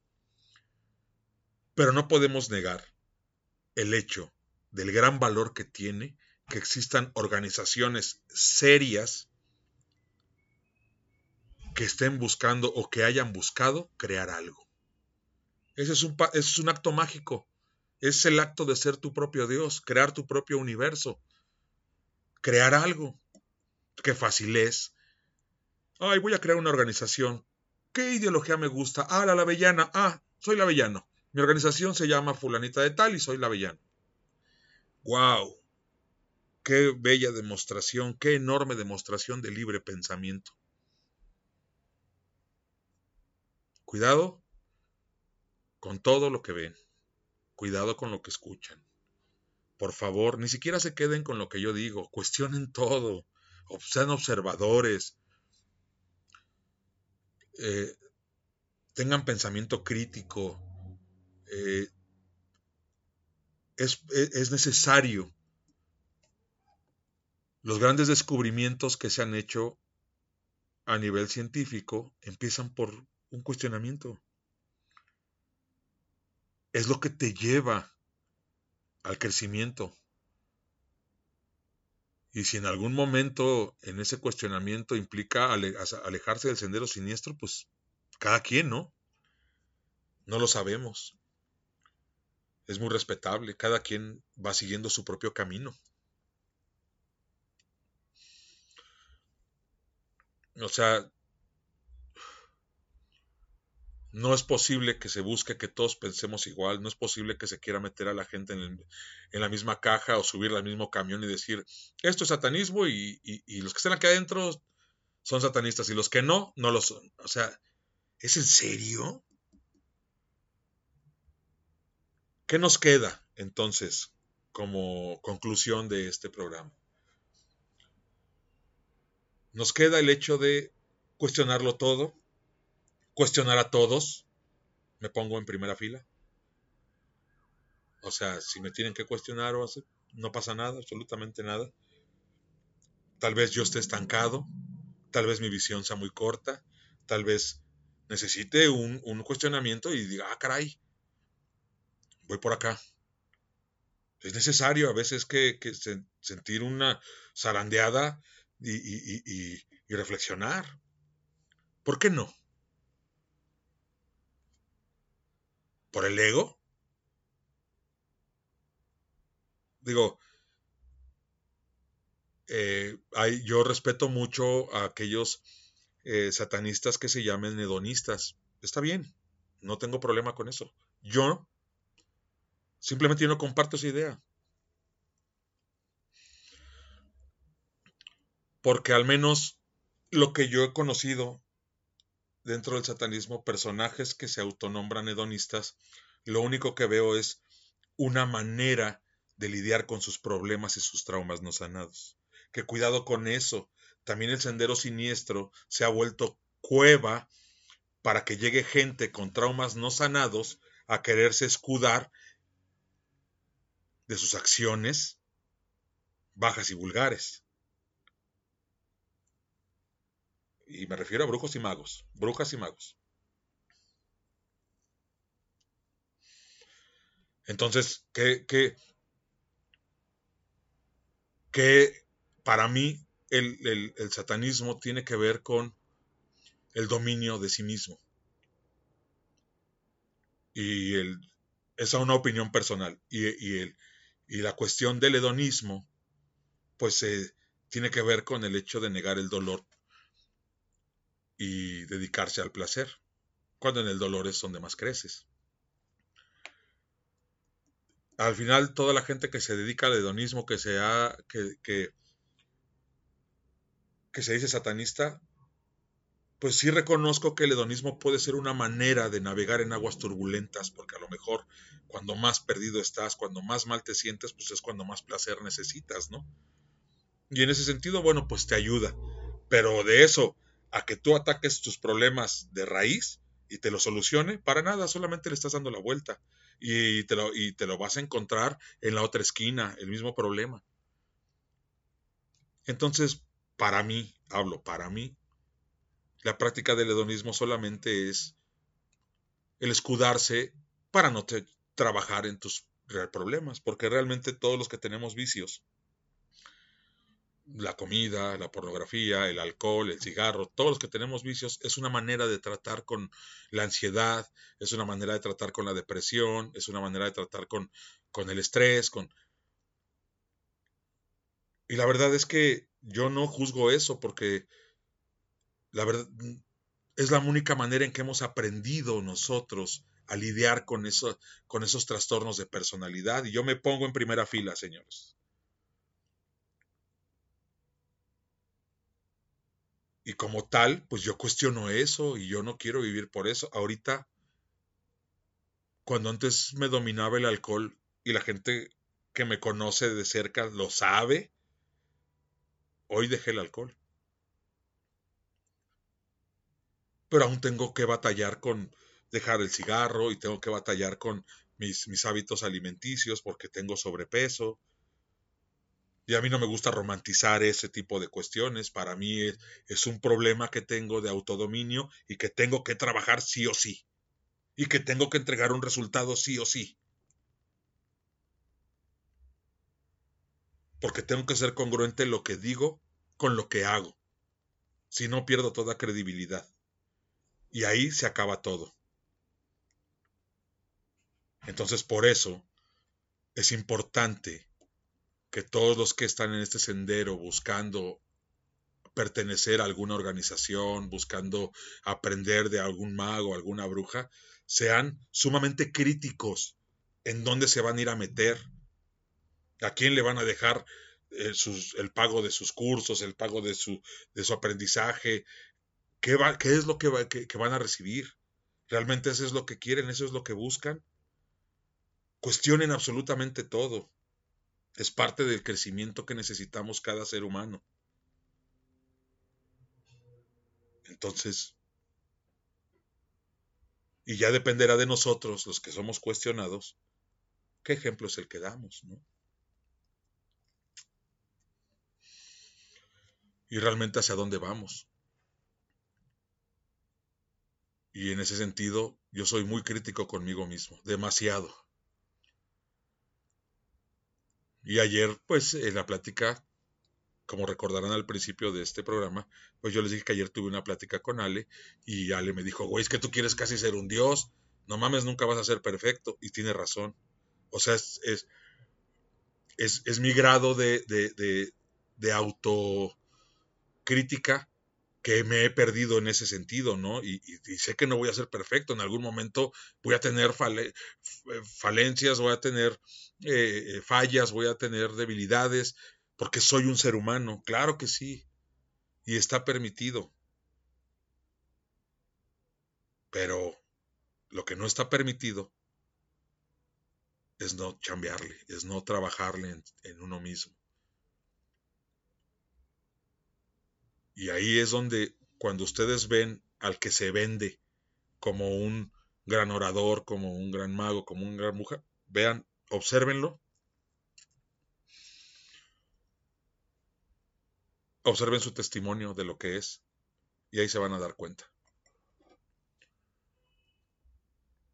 Pero no podemos negar el hecho del gran valor que tiene que existan organizaciones serias que estén buscando o que hayan buscado crear algo. Ese es un, es un acto mágico. Es el acto de ser tu propio Dios, crear tu propio universo, crear algo. que fácil es. Ay, voy a crear una organización. ¿Qué ideología me gusta? Ah, la avellana. Ah, soy la avellano. Mi organización se llama Fulanita de Tal y soy la avellano. ¡Wow! Qué bella demostración, qué enorme demostración de libre pensamiento. Cuidado con todo lo que ven. Cuidado con lo que escuchan. Por favor, ni siquiera se queden con lo que yo digo. Cuestionen todo. Sean observadores. Eh, tengan pensamiento crítico. Eh, es, es necesario. Los grandes descubrimientos que se han hecho a nivel científico empiezan por un cuestionamiento. Es lo que te lleva al crecimiento. Y si en algún momento en ese cuestionamiento implica alejarse del sendero siniestro, pues cada quien, ¿no? No lo sabemos es muy respetable, cada quien va siguiendo su propio camino. O sea, no es posible que se busque que todos pensemos igual, no es posible que se quiera meter a la gente en, la misma caja o subir al mismo camión y decir, esto es satanismo y, y los que están aquí adentro son satanistas y los que no, no lo son. O sea, ¿es en serio? ¿Qué nos queda entonces como conclusión de este programa? Nos queda el hecho de cuestionarlo todo, cuestionar a todos, me pongo en primera fila. O sea, si me tienen que cuestionar o hacer, no pasa nada, absolutamente nada. Tal vez yo esté estancado, tal vez mi visión sea muy corta, tal vez necesite un, un cuestionamiento y diga, ah, caray, voy por acá. Es necesario a veces que, sentir una zarandeada y, y reflexionar. ¿Por qué no? ¿Por el ego? Digo, eh, yo respeto mucho a aquellos eh, satanistas que se llamen hedonistas. Está bien, no tengo problema con eso. Yo Simplemente no comparto esa idea. Porque al menos lo que yo he conocido dentro del satanismo, personajes que se autonombran hedonistas, lo único que veo es una manera de lidiar con sus problemas y sus traumas no sanados. Que cuidado con eso. También el sendero siniestro se ha vuelto cueva para que llegue gente con traumas no sanados a quererse escudar de sus acciones bajas y vulgares. Y me refiero a brujos y magos, brujas y magos. Entonces, ¿qué, qué, qué para mí el, el, satanismo tiene que ver con el dominio de sí mismo? Y el, esa es una opinión personal. Y, y, el, y la cuestión del hedonismo, pues eh, tiene que ver con el hecho de negar el dolor y dedicarse al placer, cuando en el dolor es donde más creces. Al final, toda la gente que se dedica al hedonismo, que, sea, que, que, que se dice satanista, pues sí reconozco que el hedonismo puede ser una manera de navegar en aguas turbulentas, porque a lo mejor cuando más perdido estás, cuando más mal te sientes, pues es cuando más placer necesitas, ¿no? Y en ese sentido, bueno, pues te ayuda. Pero de eso a que tú ataques tus problemas de raíz y te lo solucione, para nada, solamente le estás dando la vuelta. Y te lo, y te lo vas a encontrar en la otra esquina, el mismo problema. Entonces, para mí, hablo para mí, la práctica del hedonismo solamente es el escudarse para no trabajar en tus problemas, porque realmente todos los que tenemos vicios, la comida, la pornografía, el alcohol, el cigarro, todos los que tenemos vicios, es una manera de tratar con la ansiedad, es una manera de tratar con la depresión, es una manera de tratar con, con el estrés, con... Y la verdad es que yo no juzgo eso porque la verdad, es la única manera en que hemos aprendido nosotros a lidiar con, eso, con esos trastornos de personalidad. Y yo me pongo en primera fila, señores. Y como tal, pues yo cuestiono eso y yo no quiero vivir por eso. Ahorita, cuando antes me dominaba el alcohol y la gente que me conoce de cerca lo sabe, hoy dejé el alcohol. pero aún tengo que batallar con dejar el cigarro y tengo que batallar con mis, mis hábitos alimenticios porque tengo sobrepeso. Y a mí no me gusta romantizar ese tipo de cuestiones. Para mí es, es, un problema que tengo de autodominio y que tengo que trabajar sí o sí. Y que tengo que entregar un resultado sí o sí. Porque tengo que ser congruente lo que digo con lo que hago. Si no pierdo toda credibilidad. Y ahí se acaba todo. Entonces, por eso es importante que todos los que están en este sendero buscando pertenecer a alguna organización, buscando aprender de algún mago, alguna bruja, sean sumamente críticos en dónde se van a ir a meter, a quién le van a dejar eh, el pago de sus cursos, el pago de su, aprendizaje, ¿Qué, es lo que, van a recibir? ¿Realmente eso es lo que quieren? ¿Eso es lo que buscan? Cuestionen absolutamente todo. Es parte del crecimiento que necesitamos cada ser humano. Entonces, y ya dependerá de nosotros, los que somos cuestionados, qué ejemplo es el que damos, ¿no? Y realmente hacia dónde vamos. Y en ese sentido, yo soy muy crítico conmigo mismo, demasiado. Y ayer, pues, en la plática, como recordarán al principio de este programa, pues yo les dije que ayer tuve una plática con Ale y Ale me dijo, güey, es que tú quieres casi ser un dios, no mames, nunca vas a ser perfecto. Y tiene razón. O sea, es, es, es, mi grado de, de, de, de autocrítica que me he perdido en ese sentido, ¿no? Y, sé que no voy a ser perfecto, en algún momento voy a tener falencias, voy a tener eh, fallas, voy a tener debilidades, porque soy un ser humano, claro que sí, y está permitido. Pero lo que no está permitido es no chambearle, es no trabajarle en, uno mismo. Y ahí es donde cuando ustedes ven al que se vende como un gran orador, como un gran mago, como una gran mujer, vean, obsérvenlo. Observen su testimonio de lo que es y ahí se van a dar cuenta.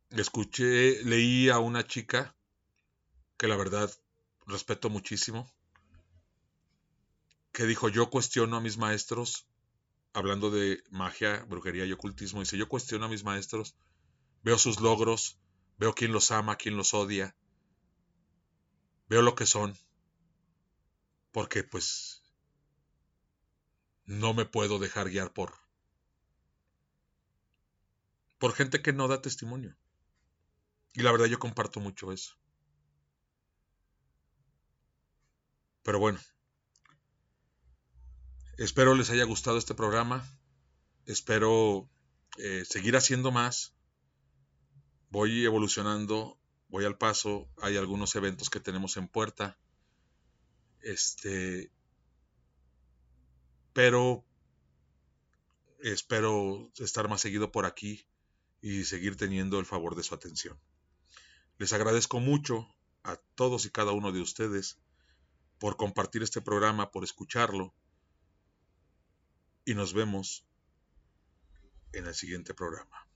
Escuché, leí a una chica que la verdad respeto muchísimo, que dijo, yo cuestiono a mis maestros, hablando de magia, brujería y ocultismo, dice, yo cuestiono a mis maestros, veo sus logros, veo quién los ama, quién los odia, veo lo que son, porque pues no me puedo dejar guiar por por gente que no da testimonio. Y la verdad yo comparto mucho eso. Pero bueno, espero les haya gustado este programa. Espero eh, seguir haciendo más. Voy evolucionando, voy al paso. Hay algunos eventos que tenemos en puerta. Este. Pero espero estar más seguido por aquí y seguir teniendo el favor de su atención. Les agradezco mucho a todos y cada uno de ustedes por compartir este programa, por escucharlo. Y nos vemos en el siguiente programa.